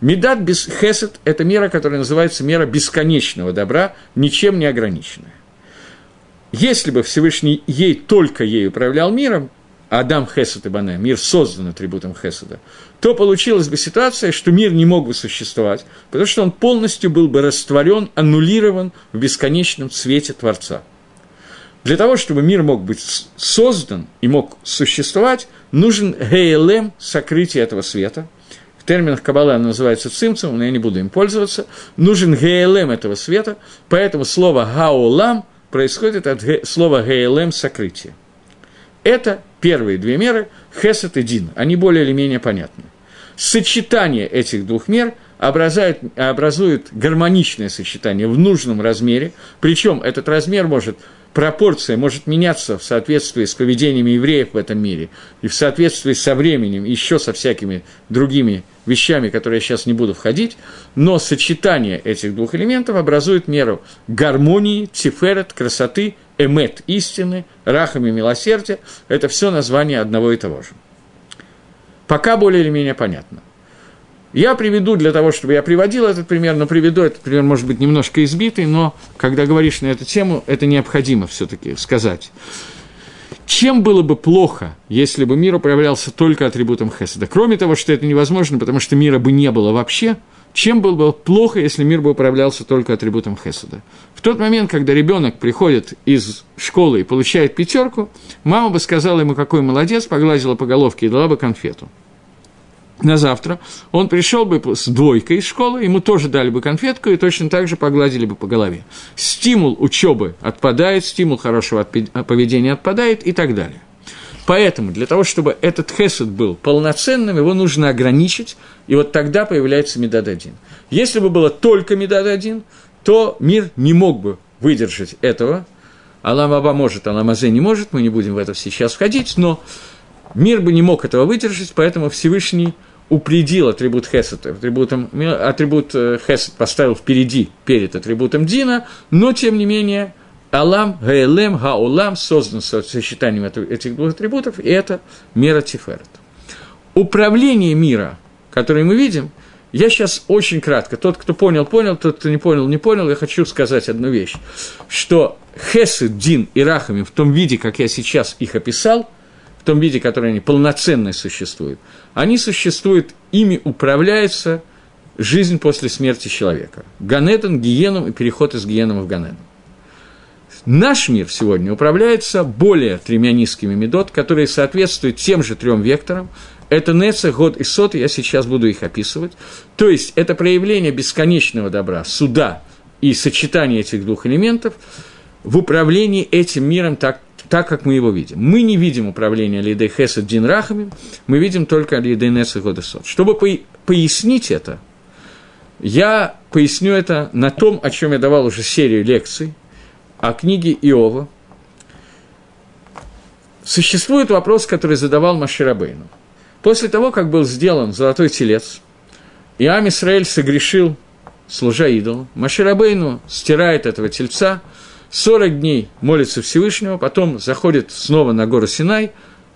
מידת החסד – это мера, которая называется мера бесконечного добра, ничем не ограниченная. Если бы Всевышний ей только ей управлял миром, Адам Хесед и Бане, мир создан атрибутом Хеседа, то получилась бы ситуация, что мир не мог бы существовать, потому что он полностью был бы растворен, аннулирован в бесконечном цвете Творца. Для того, чтобы мир мог быть создан и мог существовать, нужен ГЛМ, сокрытие этого света. В терминах Каббала оно называется цимцем, но я не буду им пользоваться. Нужен ГЛМ этого света, поэтому слово «гаолам» происходит от слова «ГЛМ» – сокрытие. Это первые две меры – хесед и дин. Они более или менее понятны. Сочетание этих двух мер образует, образует гармоничное сочетание в нужном размере, причем этот размер может пропорция может меняться в соответствии с поведением евреев в этом мире и в соответствии со временем, еще со всякими другими вещами, которые я сейчас не буду входить, но сочетание этих двух элементов образует меру гармонии, тиферет, красоты эмет – истины, рахами – милосердие – это все название одного и того же. Пока более или менее понятно. Я приведу для того, чтобы я приводил этот пример, но приведу этот пример, может быть, немножко избитый, но когда говоришь на эту тему, это необходимо все таки сказать. Чем было бы плохо, если бы мир управлялся только атрибутом Хеседа? Кроме того, что это невозможно, потому что мира бы не было вообще, чем было бы плохо, если мир бы управлялся только атрибутом Хеседа? В тот момент, когда ребенок приходит из школы и получает пятерку, мама бы сказала ему, какой молодец, погладила по головке и дала бы конфету на завтра, он пришел бы с двойкой из школы, ему тоже дали бы конфетку и точно так же погладили бы по голове. Стимул учебы отпадает, стимул хорошего поведения отпадает и так далее. Поэтому для того, чтобы этот хесед был полноценным, его нужно ограничить, и вот тогда появляется медад один. Если бы было только медад один, то мир не мог бы выдержать этого. Алам Аба может, Алам Азе не может, мы не будем в это сейчас входить, но мир бы не мог этого выдержать, поэтому Всевышний – упредил атрибут Хесед, атрибутом, атрибут э, Хесед поставил впереди, перед атрибутом Дина, но, тем не менее, Алам, Гаэлем, Гаулам создан сочетанием этих двух атрибутов, и это мера Тиферет. Управление мира, которое мы видим, я сейчас очень кратко, тот, кто понял, понял, тот, кто не понял, не понял, я хочу сказать одну вещь, что Хесед, Дин и Рахами в том виде, как я сейчас их описал – в том виде, который они полноценно существуют, они существуют, ими управляется жизнь после смерти человека. Ганедон, гиеном и переход из гиеном в Ганедон. Наш мир сегодня управляется более тремя низкими медот, которые соответствуют тем же трем векторам. Это Неца, Год и Сот, я сейчас буду их описывать. То есть, это проявление бесконечного добра, суда и сочетание этих двух элементов в управлении этим миром так, так, как мы его видим. Мы не видим управления Лидей Хесед Дин Рахами, мы видим только Лидей Несет Годесот. Чтобы пояснить это, я поясню это на том, о чем я давал уже серию лекций, о книге Иова. Существует вопрос, который задавал Маширабейну. После того, как был сделан золотой телец, и Ам Исраэль согрешил, служа идолу, Маширабейну стирает этого тельца – 40 дней молится Всевышнего, потом заходит снова на гору Синай,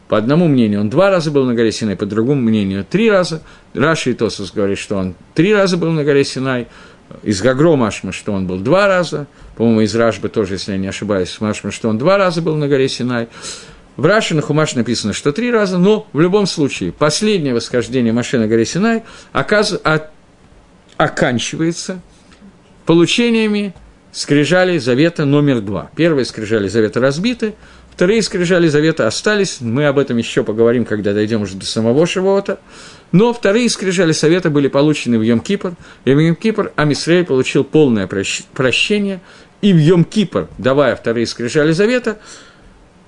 по одному мнению он два раза был на горе Синай, по другому мнению три раза. Раши и Тосус говорит, что он три раза был на горе Синай, из Гагро Машма, что он был два раза, по-моему, из Рашбы тоже, если я не ошибаюсь, Машма, что он два раза был на горе Синай. В Раши на Хумаш написано, что три раза, но в любом случае последнее восхождение Маши на горе Синай оказ... оканчивается получениями скрижали завета номер два. Первые скрижали завета разбиты, вторые скрижали завета остались, мы об этом еще поговорим, когда дойдем уже до самого Шивота, но вторые скрижали совета были получены в Йом-Кипр, и в Йом-Кипр Амисрей получил полное прощение, и в Йом-Кипр, давая вторые скрижали завета,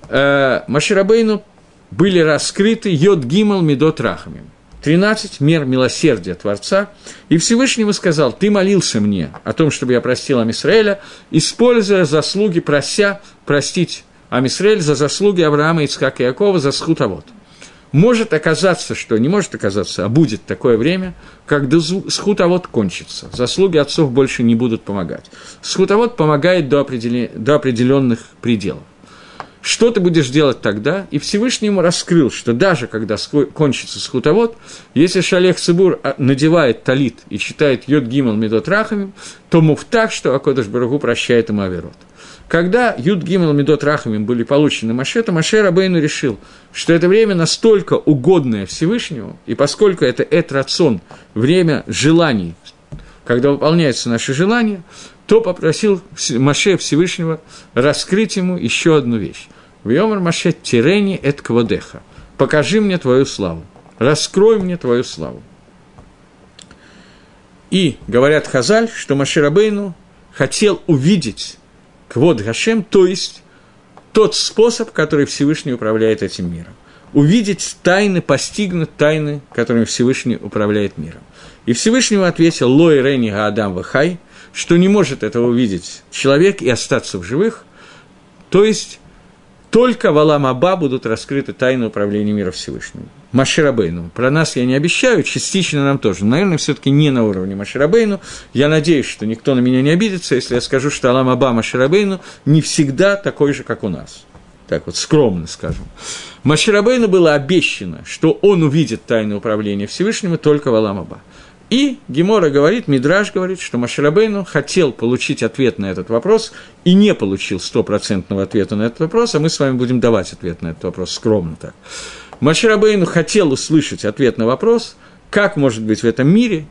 э, Маширабейну были раскрыты Йод Гимал Медот Рахамим. 13 мер милосердия Творца, и Всевышнему сказал, ты молился мне о том, чтобы я простил Амисраэля, используя заслуги, прося простить Амисраэль за заслуги Авраама, Ицхака и Якова, за схутовод. Может оказаться, что не может оказаться, а будет такое время, когда схутовод кончится, заслуги отцов больше не будут помогать. Схутовод помогает до, определен... до определенных пределов. Что ты будешь делать тогда? И Всевышний ему раскрыл, что даже когда кончится схутовод, если Шалех Цибур а, надевает талит и читает Йод Гимал Медот Рахамим, то муфтах, что Акодыш Барагу прощает ему Аверот. Когда Юд Гимал Медот Рахамим были получены Маше, то Маше Рабейну решил, что это время настолько угодное Всевышнему, и поскольку это этрацон, время желаний, когда выполняются наши желания, то попросил Маше Всевышнего раскрыть ему еще одну вещь. В Йомар Маше Тирени эт Квадеха. Покажи мне твою славу. Раскрой мне твою славу. И говорят Хазаль, что Маширабейну хотел увидеть Квод Гашем, то есть тот способ, который Всевышний управляет этим миром. Увидеть тайны, постигнуть тайны, которыми Всевышний управляет миром. И Всевышнему ответил Лой Рени Гаадам Вахай, что не может этого увидеть человек и остаться в живых, то есть только в Алам Аба будут раскрыты тайны управления мира Всевышнего. Маширабейну. Про нас я не обещаю, частично нам тоже. Наверное, все таки не на уровне Маширабейну. Я надеюсь, что никто на меня не обидится, если я скажу, что Алам Аба Маширабейну не всегда такой же, как у нас. Так вот, скромно скажем. Маширабейну было обещано, что он увидит тайны управления Всевышнего только в Алам Аба. И Гемора говорит, Мидраж говорит, что Маширабейну хотел получить ответ на этот вопрос и не получил стопроцентного ответа на этот вопрос, а мы с вами будем давать ответ на этот вопрос скромно так. Маширабейну хотел услышать ответ на вопрос, как может быть в этом мире,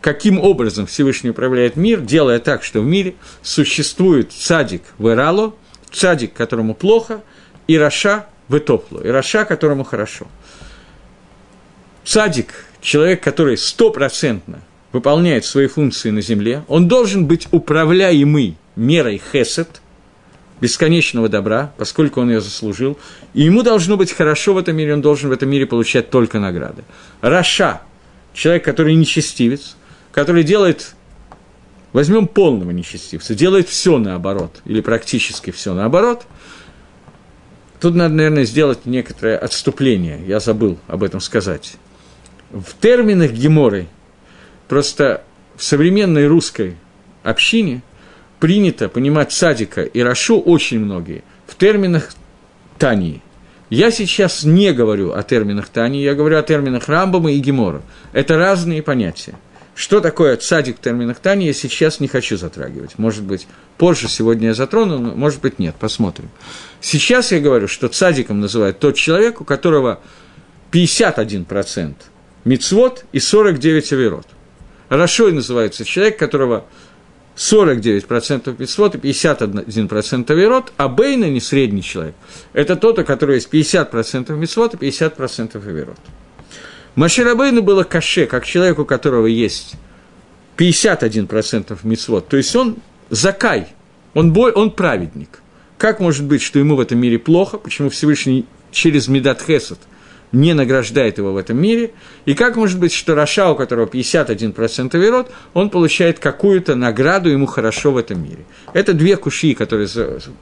каким образом Всевышний управляет мир, делая так, что в мире существует צדיק ורע לו, цадик, которому плохо, и רשע וטוב לו, и רשע, которому хорошо. Цадик человек, который стопроцентно выполняет свои функции на земле, он должен быть управляемый мерой חסד, бесконечного добра, поскольку он ее заслужил, и ему должно быть хорошо в этом мире, он должен в этом мире получать только награды. Раша, человек, который нечестивец, который делает, возьмем полного нечестивца, делает все наоборот, или практически все наоборот, тут надо, наверное, сделать некоторое отступление, я забыл об этом сказать. В терминах Геморы, просто в современной русской общине принято понимать садика и Рашу очень многие в терминах Тании. Я сейчас не говорю о терминах Тании, я говорю о терминах Рамбама и Гемора. Это разные понятия. Что такое цадик в терминах Тани, я сейчас не хочу затрагивать. Может быть, позже сегодня я затрону, но может быть нет, посмотрим. Сейчас я говорю, что цадиком называют тот человек, у которого 51% мицвод и 49 аверот. Рашой называется человек, которого 49% мицвод и 51% аверот, а Бейна, не средний человек, это тот, у которого есть 50% мицвод и 50% аверот. Маширабейну было каше, как человек, у которого есть 51% мицвод, то есть он закай, он, бой, он праведник. Как может быть, что ему в этом мире плохо, почему Всевышний через Медат Хесед – не награждает его в этом мире, и как может быть, что Раша, у которого 51% верот, он получает какую-то награду, ему хорошо в этом мире. Это две куши, которые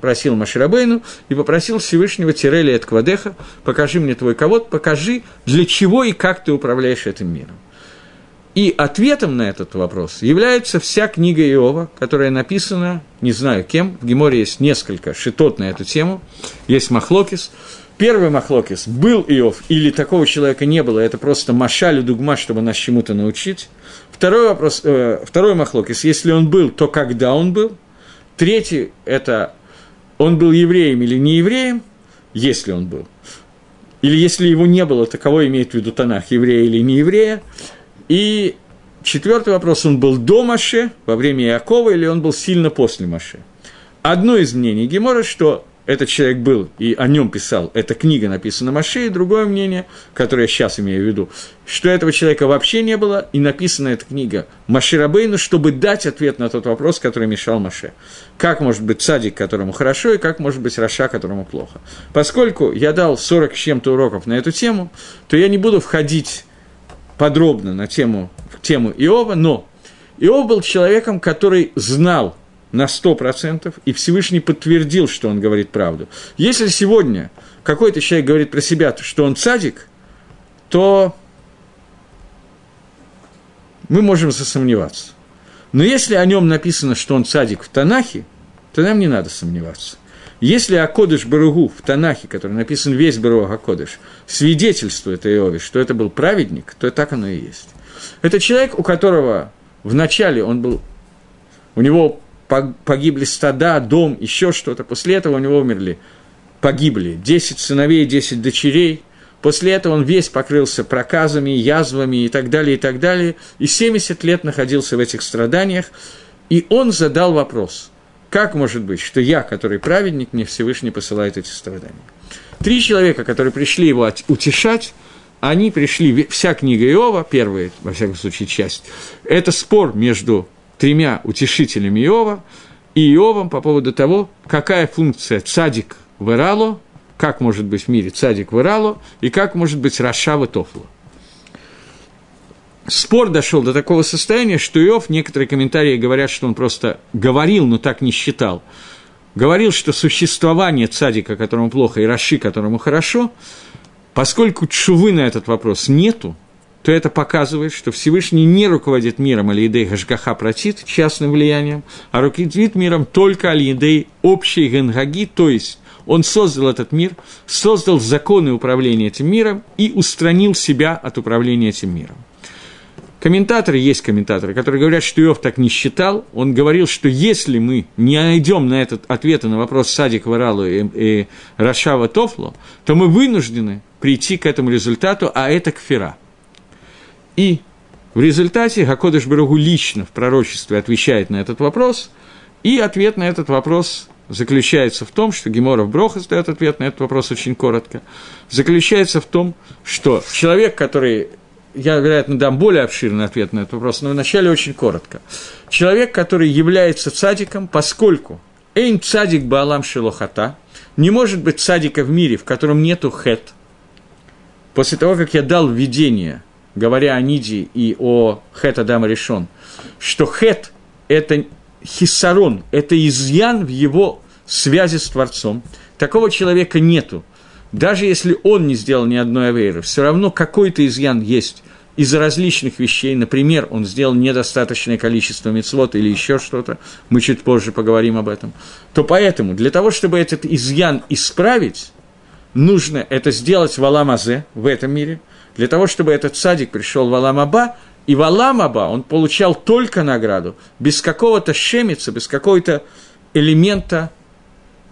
просил Маширабейну, и попросил Всевышнего Тирели от Квадеха, покажи мне твой ковод, покажи, для чего и как ты управляешь этим миром. И ответом на этот вопрос является вся книга Иова, которая написана, не знаю кем, в Геморе есть несколько шитот на эту тему, есть Махлокис, Первый Махлокис, был Иов или такого человека не было, это просто машалю дугма, чтобы нас чему-то научить. Второй вопрос, э, второй Махлокис, если он был, то когда он был. Третий – это он был евреем или не евреем, если он был. Или если его не было, то кого имеет в виду Танах, еврея или не еврея. И четвертый вопрос, он был до Маше, во время Иакова, или он был сильно после Маше. Одно из мнений Гемора, что этот человек был и о нем писал, эта книга написана Маше, и другое мнение, которое я сейчас имею в виду, что этого человека вообще не было, и написана эта книга Маше Рабейну, чтобы дать ответ на тот вопрос, который мешал Маше. Как может быть цадик, которому хорошо, и как может быть Раша, которому плохо. Поскольку я дал 40 с чем-то уроков на эту тему, то я не буду входить подробно на тему, тему Иова, но Иов был человеком, который знал на 100%, и Всевышний подтвердил, что он говорит правду. Если сегодня какой-то человек говорит про себя, что он цадик, то мы можем засомневаться. Но если о нем написано, что он цадик в Танахе, то нам не надо сомневаться. Если Акодыш Баругу в Танахе, который написан весь Барух Акодыш, свидетельствует Иове, что это был праведник, то так оно и есть. Это человек, у которого вначале он был, у него погибли стада, дом, еще что-то. После этого у него умерли, погибли 10 сыновей, 10 дочерей. После этого он весь покрылся проказами, язвами и так далее, и так далее. И 70 лет находился в этих страданиях. И он задал вопрос, как может быть, что я, который праведник, мне Всевышний посылает эти страдания? Три человека, которые пришли его утешать, они пришли, вся книга Иова, первая, во всяком случае, часть, это спор между тремя утешителями Иова и Иовом по поводу того, какая функция цадик в Ирало, как может быть в мире цадик в Ирало, и как может быть Раша в Тофло. Спор дошел до такого состояния, что Иов, некоторые комментарии говорят, что он просто говорил, но так не считал. Говорил, что существование цадика, которому плохо, и Раши, которому хорошо, поскольку чувы на этот вопрос нету, то это показывает, что Всевышний не руководит миром Алиедей Гашгаха Протит, частным влиянием, а руководит миром только Алиедей общей Генгаги, то есть он создал этот мир, создал законы управления этим миром и устранил себя от управления этим миром. Комментаторы, есть комментаторы, которые говорят, что Иов так не считал. Он говорил, что если мы не найдем на этот ответ на вопрос Садик Варалу и, и Рашава Тофло, то мы вынуждены прийти к этому результату, а это кфера. И в результате Гакодыш Барагу лично в пророчестве отвечает на этот вопрос, и ответ на этот вопрос заключается в том, что Геморов Броха дает ответ на этот вопрос очень коротко, заключается в том, что человек, который я, вероятно, дам более обширный ответ на этот вопрос, но вначале очень коротко. Человек, который является цадиком, поскольку Эйн цадик Баалам Шелохата, не может быть цадика в мире, в котором нету хет. После того, как я дал введение, говоря о Ниде и о хет Адама решен, что хет – это хиссарон, это изъян в его связи с Творцом. Такого человека нету. Даже если он не сделал ни одной авейры, все равно какой-то изъян есть из-за различных вещей, например, он сделал недостаточное количество мецвод или еще что-то, мы чуть позже поговорим об этом, то поэтому для того, чтобы этот изъян исправить, нужно это сделать в Аламазе, в этом мире, для того, чтобы этот садик пришел в Аламаба, и в Аламаба он получал только награду, без какого-то шемица, без какого-то элемента,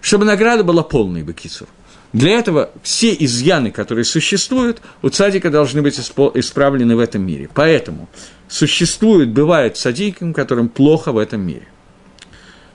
чтобы награда была полной, Бакисур. Для этого все изъяны, которые существуют, у цадика должны быть исправлены в этом мире. Поэтому существует, бывает цадикам, которым плохо в этом мире.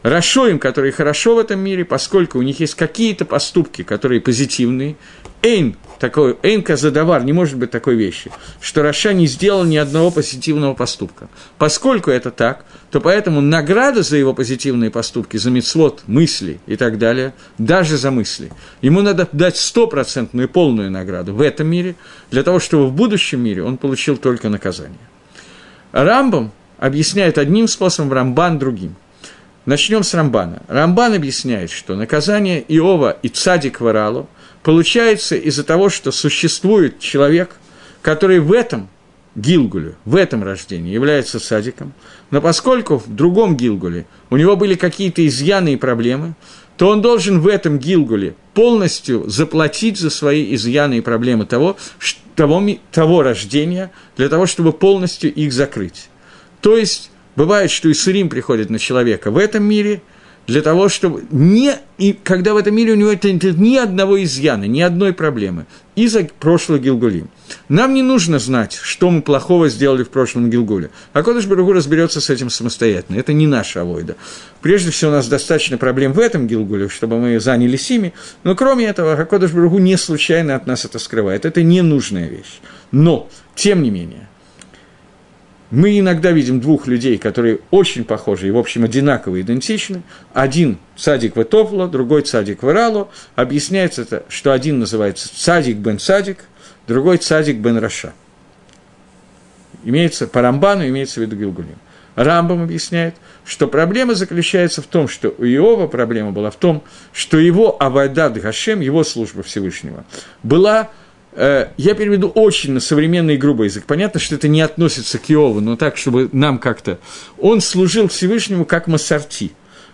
Рашоим, которые хорошо в этом мире, поскольку у них есть какие-то поступки, которые позитивные, Эйн, такой, Эйн Казадавар, не может быть такой вещи, что Раша не сделал ни одного позитивного поступка. Поскольку это так, то поэтому награда за его позитивные поступки, за мицвод, мысли и так далее, даже за мысли, ему надо дать стопроцентную полную награду в этом мире, для того, чтобы в будущем мире он получил только наказание. Рамбам объясняет одним способом, Рамбан другим. Начнем с Рамбана. Рамбан объясняет, что наказание Иова и Цадик Варалу получается из-за того, что существует человек, который в этом Гилгуле, в этом рождении является садиком, но поскольку в другом Гилгуле у него были какие-то изъяны и проблемы, то он должен в этом Гилгуле полностью заплатить за свои изъяны и проблемы того, того, того рождения, для того, чтобы полностью их закрыть. То есть Бывает, что и приходит на человека в этом мире для того, чтобы не... И когда в этом мире у него нет ни одного изъяна, ни одной проблемы из-за прошлого Гилгулим. Нам не нужно знать, что мы плохого сделали в прошлом Гилгуле. А Кодыш Баругу разберется с этим самостоятельно. Это не наша авойда. Прежде всего, у нас достаточно проблем в этом Гилгуле, чтобы мы занялись ими. Но кроме этого, Хакодыш Баругу не случайно от нас это скрывает. Это ненужная вещь. Но, тем не менее, мы иногда видим двух людей, которые очень похожи и, в общем, одинаково идентичны. Один цадик в другой цадик в Иралу. Объясняется это, что один называется цадик бен цадик, другой цадик бен Раша. Имеется, по Рамбану имеется в виду Гилгулим. Рамбам объясняет, что проблема заключается в том, что у Иова проблема была в том, что его Авайдад Гашем, его служба Всевышнего, была я переведу очень на современный грубый язык. Понятно, что это не относится к Иову, но так, чтобы нам как-то... Он служил Всевышнему как Массарти,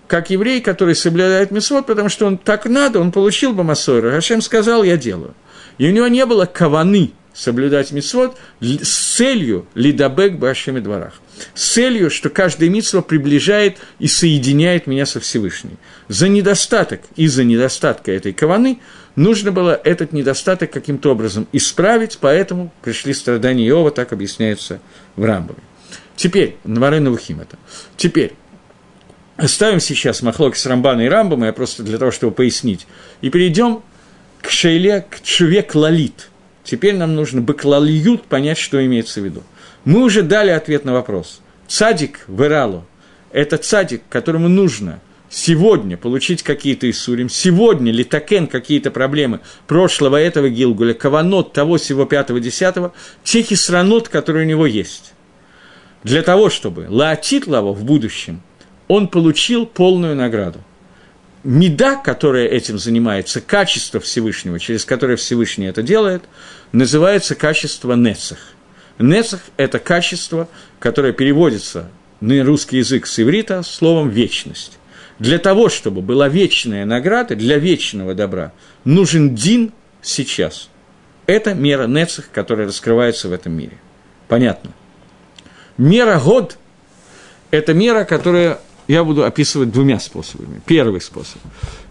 как еврей, который соблюдает Месвод, потому что он так надо, он получил бы Массойра. Хашем сказал, я делаю. И у него не было каваны соблюдать Месвод с целью лидабек башеми дворах. С целью, что каждая митсва приближает и соединяет меня со Всевышним. За недостаток, из-за недостатка этой каваны – нужно было этот недостаток каким-то образом исправить, поэтому пришли страдания Иова, так объясняется в Рамбове. Теперь, Наварена Вухим это. Теперь, оставим сейчас Махлок с Рамбана и Рамбом, я просто для того, чтобы пояснить, и перейдем к Шейле, к Чуве Клалит. Теперь нам нужно бы Клалиют понять, что имеется в виду. Мы уже дали ответ на вопрос. Цадик в Иралу – это цадик, которому нужно – сегодня получить какие-то Исурим, сегодня литакен какие-то проблемы прошлого этого Гилгуля, каванот того всего пятого десятого, те хисранот, которые у него есть. Для того, чтобы лаатит лаво в будущем, он получил полную награду. Меда, которая этим занимается, качество Всевышнего, через которое Всевышний это делает, называется качество Нецах. Нецах – это качество, которое переводится на русский язык с иврита словом «вечность». Для того, чтобы была вечная награда, для вечного добра, нужен дин сейчас. Это мера Нецех, которая раскрывается в этом мире. Понятно? Мера год – это мера, которая я буду описывать двумя способами. Первый способ.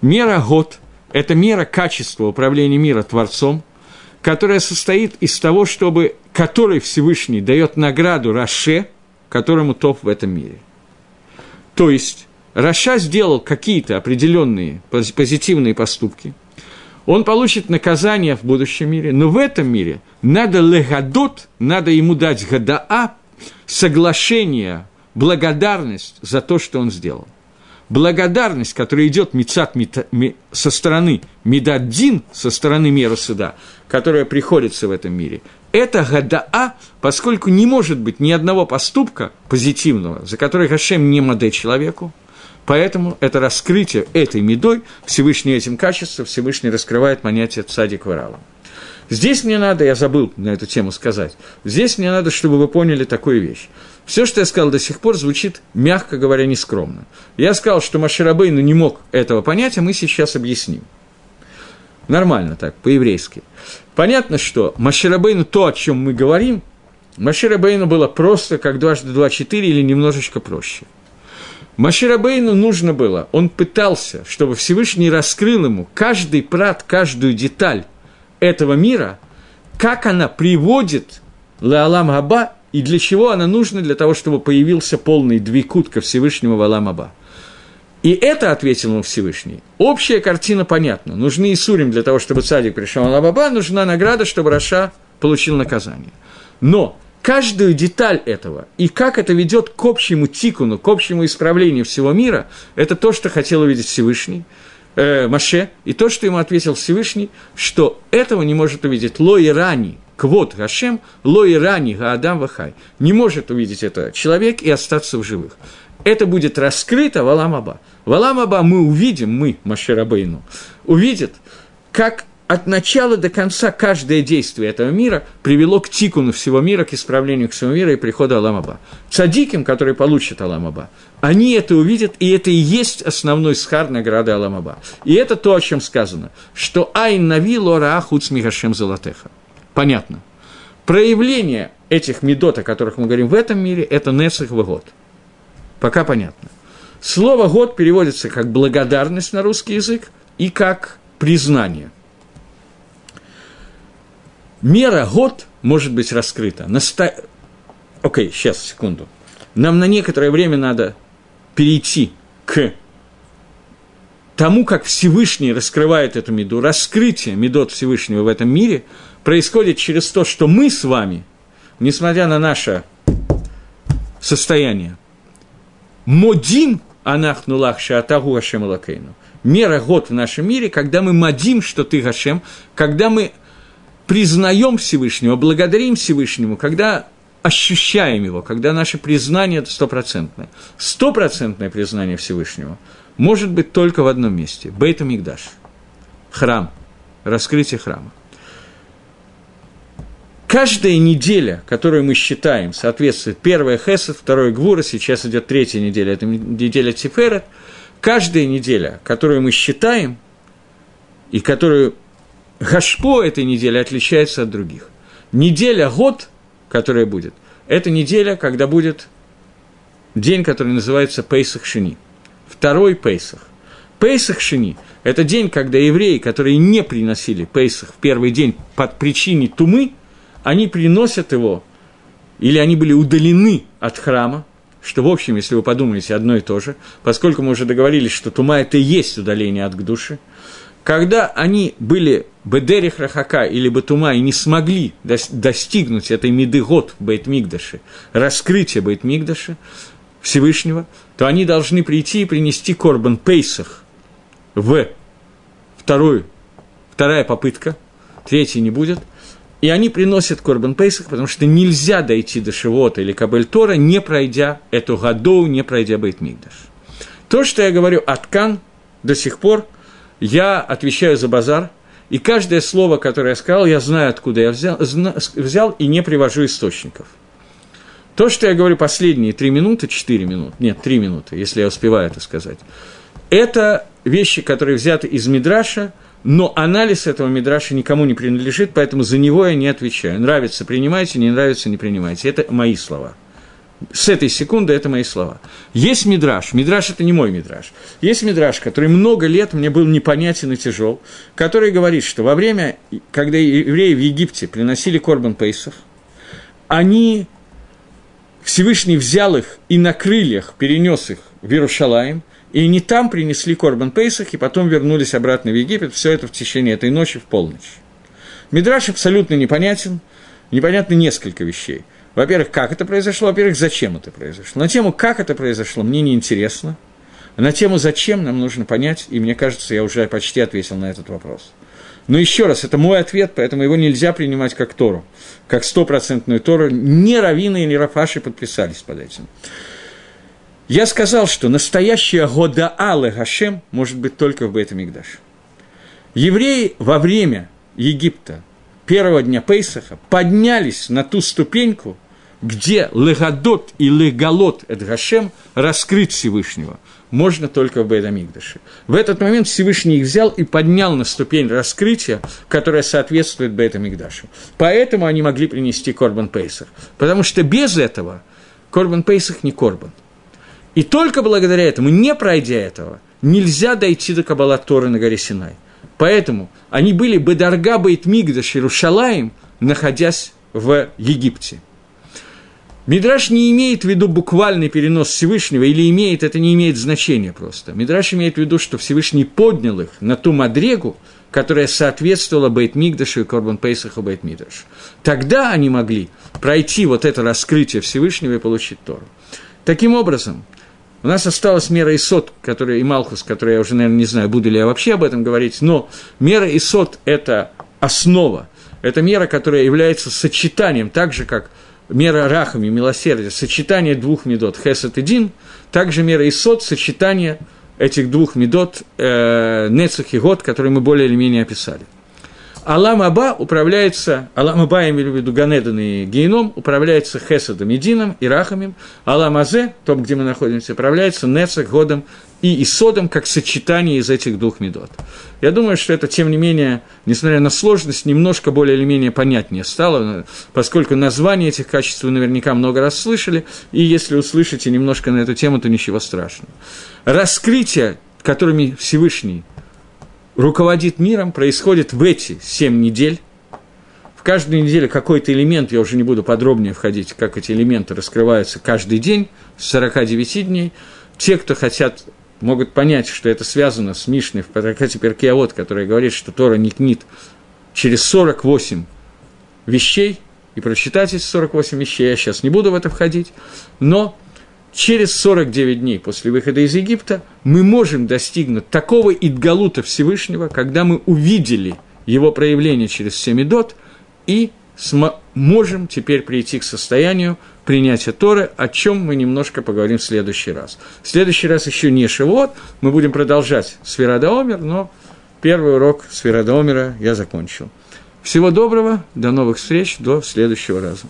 Мера год – это мера качества управления мира Творцом, которая состоит из того, чтобы, который Всевышний дает награду Раше, которому топ в этом мире. То есть, Раша сделал какие-то определенные позитивные поступки, он получит наказание в будущем мире, но в этом мире надо легадот, надо ему дать гадаа, соглашение, благодарность за то, что он сделал. Благодарность, которая идет мицат, со стороны Медаддин, со стороны мира суда, которая приходится в этом мире, это гадаа, поскольку не может быть ни одного поступка позитивного, за который Гашем не маде человеку, Поэтому это раскрытие этой медой, Всевышний этим качеством, Всевышний раскрывает понятие цадик варала. Здесь мне надо, я забыл на эту тему сказать, здесь мне надо, чтобы вы поняли такую вещь. Все, что я сказал до сих пор, звучит, мягко говоря, нескромно. Я сказал, что Маширабейну не мог этого понять, а мы сейчас объясним. Нормально так, по-еврейски. Понятно, что Маширабейну то, о чем мы говорим, Маширабейну было просто как дважды два четыре или немножечко проще – Маширабейну нужно было, он пытался, чтобы Всевышний раскрыл ему каждый прат, каждую деталь этого мира, как она приводит Лаалам Аба и для чего она нужна, для того, чтобы появился полный двикут ко Всевышнему в Алам Аба. И это ответил ему Всевышний. Общая картина понятна. Нужны Исурим для того, чтобы цадик пришел в Алам Аба, нужна награда, чтобы Раша получил наказание. Но каждую деталь этого и как это ведет к общему тикуну, к общему исправлению всего мира, это то, что хотел увидеть Всевышний, э, Маше, и то, что ему ответил Всевышний, что этого не может увидеть Ло и Рани, Квот Гашем, Ло и Рани Гаадам Вахай. Не может увидеть это человек и остаться в живых. Это будет раскрыто в Аламаба. В Аламаба мы увидим, мы, Машерабейну, увидит, как от начала до конца каждое действие этого мира привело к тикуну всего мира, к исправлению всего мира и приходу Аламаба. Цадиким, которые получат Аламаба, они это увидят, и это и есть основной схар награды Аламаба. И это то, о чем сказано, что «Айн нави лора ахуц мигашем золотеха». Понятно. Проявление этих медот, о которых мы говорим в этом мире, это Нецех год. Пока понятно. Слово «год» переводится как благодарность на русский язык и как признание – мера год может быть раскрыта. Наста... Окей, сейчас, секунду. Нам на некоторое время надо перейти к тому, как Всевышний раскрывает эту меду. Раскрытие медот Всевышнего в этом мире происходит через то, что мы с вами, несмотря на наше состояние, модим анахнулах шаатагу Гашем Лакейну. Мера год в нашем мире, когда мы модим, что ты Гашем, когда мы признаем Всевышнего, благодарим Всевышнему, когда ощущаем его, когда наше признание это стопроцентное. Стопроцентное признание Всевышнего может быть только в одном месте – Бейта Мигдаш, храм, раскрытие храма. Каждая неделя, которую мы считаем, соответствует первая Хесед, второй Гвура, сейчас идет третья неделя, это неделя Тиферет. Каждая неделя, которую мы считаем, и которую Гашпо этой недели отличается от других. Неделя год, которая будет, это неделя, когда будет день, который называется Пейсах Шини. Второй Пейсах. Пейсах Шини – это день, когда евреи, которые не приносили Пейсах в первый день под причиной тумы, они приносят его, или они были удалены от храма, что, в общем, если вы подумаете, одно и то же, поскольку мы уже договорились, что тума – это и есть удаление от души, когда они были Бедерих Рахака или Батума и не смогли достигнуть этой меды год в Бейтмигдаше, раскрытия Бейтмигдаша Всевышнего, то они должны прийти и принести Корбан Пейсах в вторую, вторая попытка, третья не будет, и они приносят Корбан Пейсах, потому что нельзя дойти до Шивота или Кабель Тора, не пройдя эту Гадоу, не пройдя Бейтмигдаш. То, что я говорю Аткан до сих пор – я отвечаю за базар, и каждое слово, которое я сказал, я знаю, откуда я взял, взял и не привожу источников. То, что я говорю последние три минуты, четыре минуты, нет, три минуты, если я успеваю это сказать, это вещи, которые взяты из Мидраша, но анализ этого Мидраша никому не принадлежит, поэтому за него я не отвечаю. Нравится – принимайте, не нравится – не принимайте. Это мои слова. С этой секунды это мои слова. Есть мидраж. Мидраж – это не мой мидраж. Есть мидраж, который много лет мне был непонятен и тяжел, который говорит, что во время, когда евреи в Египте приносили Корбан Пейсов, они, Всевышний взял их и на крыльях перенес их в Иерушалаем, и они там принесли Корбан Пейсах, и потом вернулись обратно в Египет, все это в течение этой ночи в полночь. Мидраш абсолютно непонятен, непонятно несколько вещей. Во-первых, как это произошло, во-первых, зачем это произошло. На тему, как это произошло, мне не интересно. на тему, зачем, нам нужно понять, и мне кажется, я уже почти ответил на этот вопрос. Но еще раз, это мой ответ, поэтому его нельзя принимать как Тору, как стопроцентную Тору. Ни Равины, ни Рафаши подписались под этим. Я сказал, что настоящая года Аллы Гашем может быть только в Бейтамикдаше. Евреи во время Египта, первого дня Пейсаха, поднялись на ту ступеньку, где Легадот и Легалот Эдгашем раскрыть Всевышнего можно только в Бейдамикдаше. В этот момент Всевышний их взял и поднял на ступень раскрытия, которая соответствует Бейдамикдашу. Поэтому они могли принести Корбан Пейсах. Потому что без этого Корбан Пейсах не Корбан. И только благодаря этому, не пройдя этого, нельзя дойти до Каббала Торы на горе Синай – Поэтому они были Бедарга Бейт Мигдаш Иерушалаем, находясь в Египте. Мидраш не имеет в виду буквальный перенос Всевышнего, или имеет, это не имеет значения просто. Мидраш имеет в виду, что Всевышний поднял их на ту мадрегу, которая соответствовала Бейт Мигдашу и Корбан Пейсаху Бейт Мигдаш. Тогда они могли пройти вот это раскрытие Всевышнего и получить Тору. Таким образом, у нас осталась мера Исот, которая, и Малхус, которая я уже, наверное, не знаю, буду ли я вообще об этом говорить, но мера Исот – это основа, это мера, которая является сочетанием, так же, как мера Рахами, милосердия, сочетание двух медот, Хесед и Дин, также мера Исот – сочетание этих двух медот, э, Нецах и Год, которые мы более или менее описали. Алам Аба управляется, Алам Аба, я имею в виду Ганедан и Гейном, управляется Хесадом и Дином, и Рахамим. Алам Азе, том, где мы находимся, управляется Нецах, Годом и Исодом, как сочетание из этих двух медот. Я думаю, что это, тем не менее, несмотря на сложность, немножко более или менее понятнее стало, поскольку название этих качеств вы наверняка много раз слышали, и если услышите немножко на эту тему, то ничего страшного. Раскрытие, которыми Всевышний руководит миром, происходит в эти семь недель. В каждую неделю какой-то элемент, я уже не буду подробнее входить, как эти элементы раскрываются каждый день, с 49 дней. Те, кто хотят, могут понять, что это связано с Мишной в Паракате Перкиавод, которая говорит, что Тора не книт через 48 вещей, и прочитать эти 48 вещей, я сейчас не буду в это входить, но через 49 дней после выхода из Египта мы можем достигнуть такого идгалута Всевышнего, когда мы увидели его проявление через Семидот и можем теперь прийти к состоянию принятия Торы, о чем мы немножко поговорим в следующий раз. В следующий раз еще не Шивот, мы будем продолжать Сферадоомер, но первый урок Сферадоомера я закончил. Всего доброго, до новых встреч, до следующего раза.